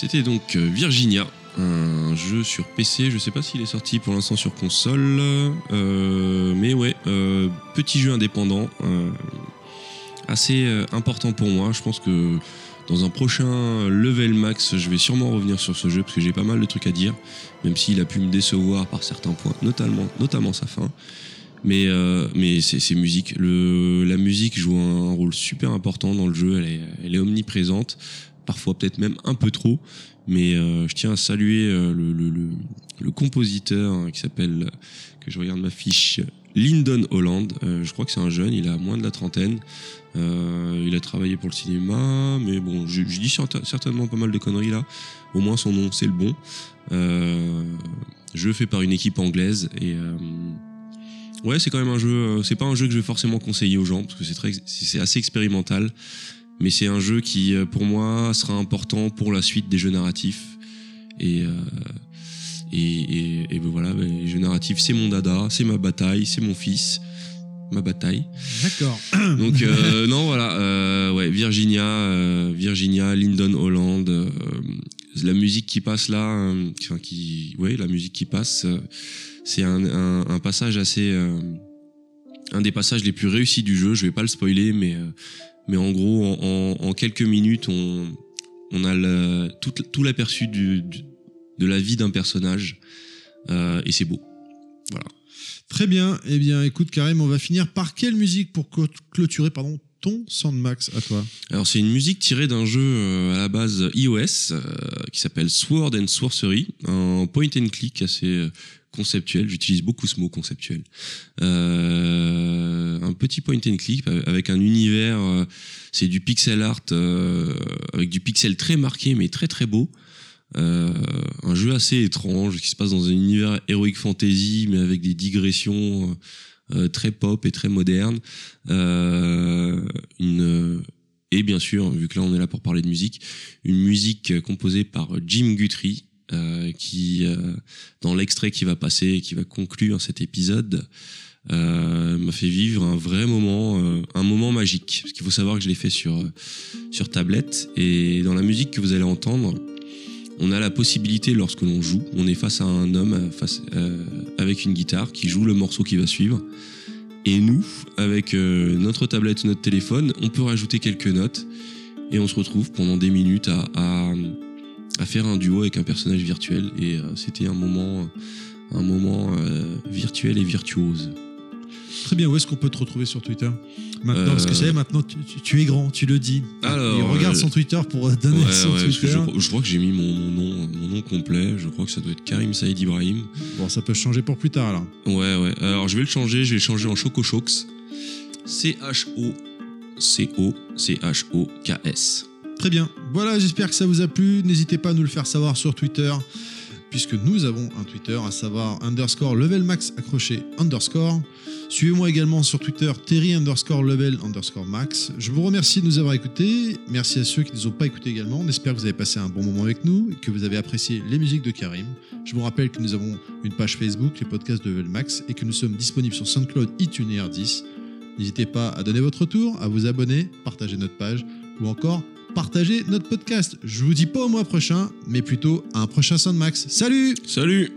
C'était donc euh, Virginia, un jeu sur PC. Je sais pas s'il est sorti pour l'instant sur console, euh, mais ouais, euh, petit jeu indépendant, assez important pour moi. Je pense que dans un prochain level max, je vais sûrement revenir sur ce jeu parce que j'ai pas mal de trucs à dire, même s'il a pu me décevoir par certains points, notamment, sa fin. Mais, mais c'est musique. La musique joue un, rôle super important dans le jeu. Elle est omniprésente, parfois peut-être même un peu trop. Mais euh, je tiens à saluer euh, le, compositeur hein, qui s'appelle, que je regarde ma fiche, Lyndon Holland. Euh, je crois que c'est un jeune, il a moins de la trentaine. Il a travaillé pour le cinéma, mais bon, je, dis certain- certainement pas mal de conneries là. Au moins son nom, c'est le bon. Jeu fait par une équipe anglaise et ouais, c'est quand même un jeu. C'est pas un jeu que je vais forcément conseiller aux gens parce que c'est assez expérimental. Mais c'est un jeu qui, euh, pour moi, sera important pour la suite des jeux narratifs. Et euh, et, et, et ben voilà, ben, les jeux narratifs, c'est mon dada, c'est ma bataille, c'est mon fils, ma bataille. D'accord. [coughs] Donc euh, non voilà, euh, ouais Virginia, euh, Virginia, Lyndon Holland, euh, la musique qui passe là, euh, enfin qui, ouais la musique qui passe, euh, c'est un, un, un passage assez, euh, un des passages les plus réussis du jeu. Je vais pas le spoiler, mais euh, mais en gros en, en, en quelques minutes on on a le, tout, tout l'aperçu du, du- de la vie d'un personnage euh, et c'est beau. Très bien. Eh bien, écoute, Karim, on va finir par quelle musique pour clôturer pardon, ton Soundmax à toi? Alors c'est une musique tirée d'un jeu euh, à la base iOS euh, qui s'appelle Sword and Sorcery, un point and click assez conceptuel. J'utilise beaucoup ce mot conceptuel. Euh, un petit point and click avec un univers, euh, c'est du pixel art euh, avec du pixel très marqué mais très très beau. Euh, un jeu assez étrange qui se passe dans un univers heroic fantasy mais avec des digressions euh, très pop et très modernes. Euh, une et bien sûr, vu que là on est là pour parler de musique, une musique composée par Jim Guthrie, euh, qui, euh, dans l'extrait qui va passer et qui va conclure cet épisode, euh, m'a fait vivre un vrai moment, euh, un moment magique. Parce qu'il faut savoir que je l'ai fait sur, euh, sur tablette, et dans la musique que vous allez entendre, on a la possibilité, lorsque l'on joue, on est face à un homme face, avec une guitare qui joue le morceau qui va suivre. Et nous, avec notre tablette notre téléphone, on peut rajouter quelques notes et on se retrouve pendant des minutes à, à, à faire un duo avec un personnage virtuel. Et euh, c'était un moment, un moment euh, virtuel et virtuose. Très bien. Où est-ce qu'on peut te retrouver sur Twitter? Maintenant, Euh, parce que est, maintenant, tu, tu- tu es grand, tu le dis. Alors, Il regarde euh, son Twitter pour euh, donner Ouais, son ouais, Twitter. je, je crois que j'ai mis mon, mon nom, mon nom complet. Je crois que ça doit être Karim Saïd Ibrahim. Bon, ça peut changer pour plus tard, alors. Ouais, ouais. Alors, je vais le changer. Je vais le changer en Chocochox. C-H-O-C-O-C-H-O-K-S. Très bien. Voilà, j'espère que ça vous a plu. N'hésitez pas à nous le faire savoir sur Twitter, puisque nous avons un Twitter, à savoir underscore level max accroché underscore. Suivez-moi également sur Twitter, Terry underscore level underscore max. Je vous remercie de nous avoir écoutés. Merci à ceux qui ne nous ont pas écoutés également. On espère que vous avez passé un bon moment avec nous et que vous avez apprécié les musiques de Karim. Je vous rappelle que nous avons une page Facebook, les podcasts de Level Max, et que nous sommes disponibles sur SoundCloud, iTunes et R10. N'hésitez pas à donner votre retour, à vous abonner, partager notre page ou encore partager notre podcast. Je vous dis pas au mois prochain, mais plutôt à un prochain Soundmax. Salut Salut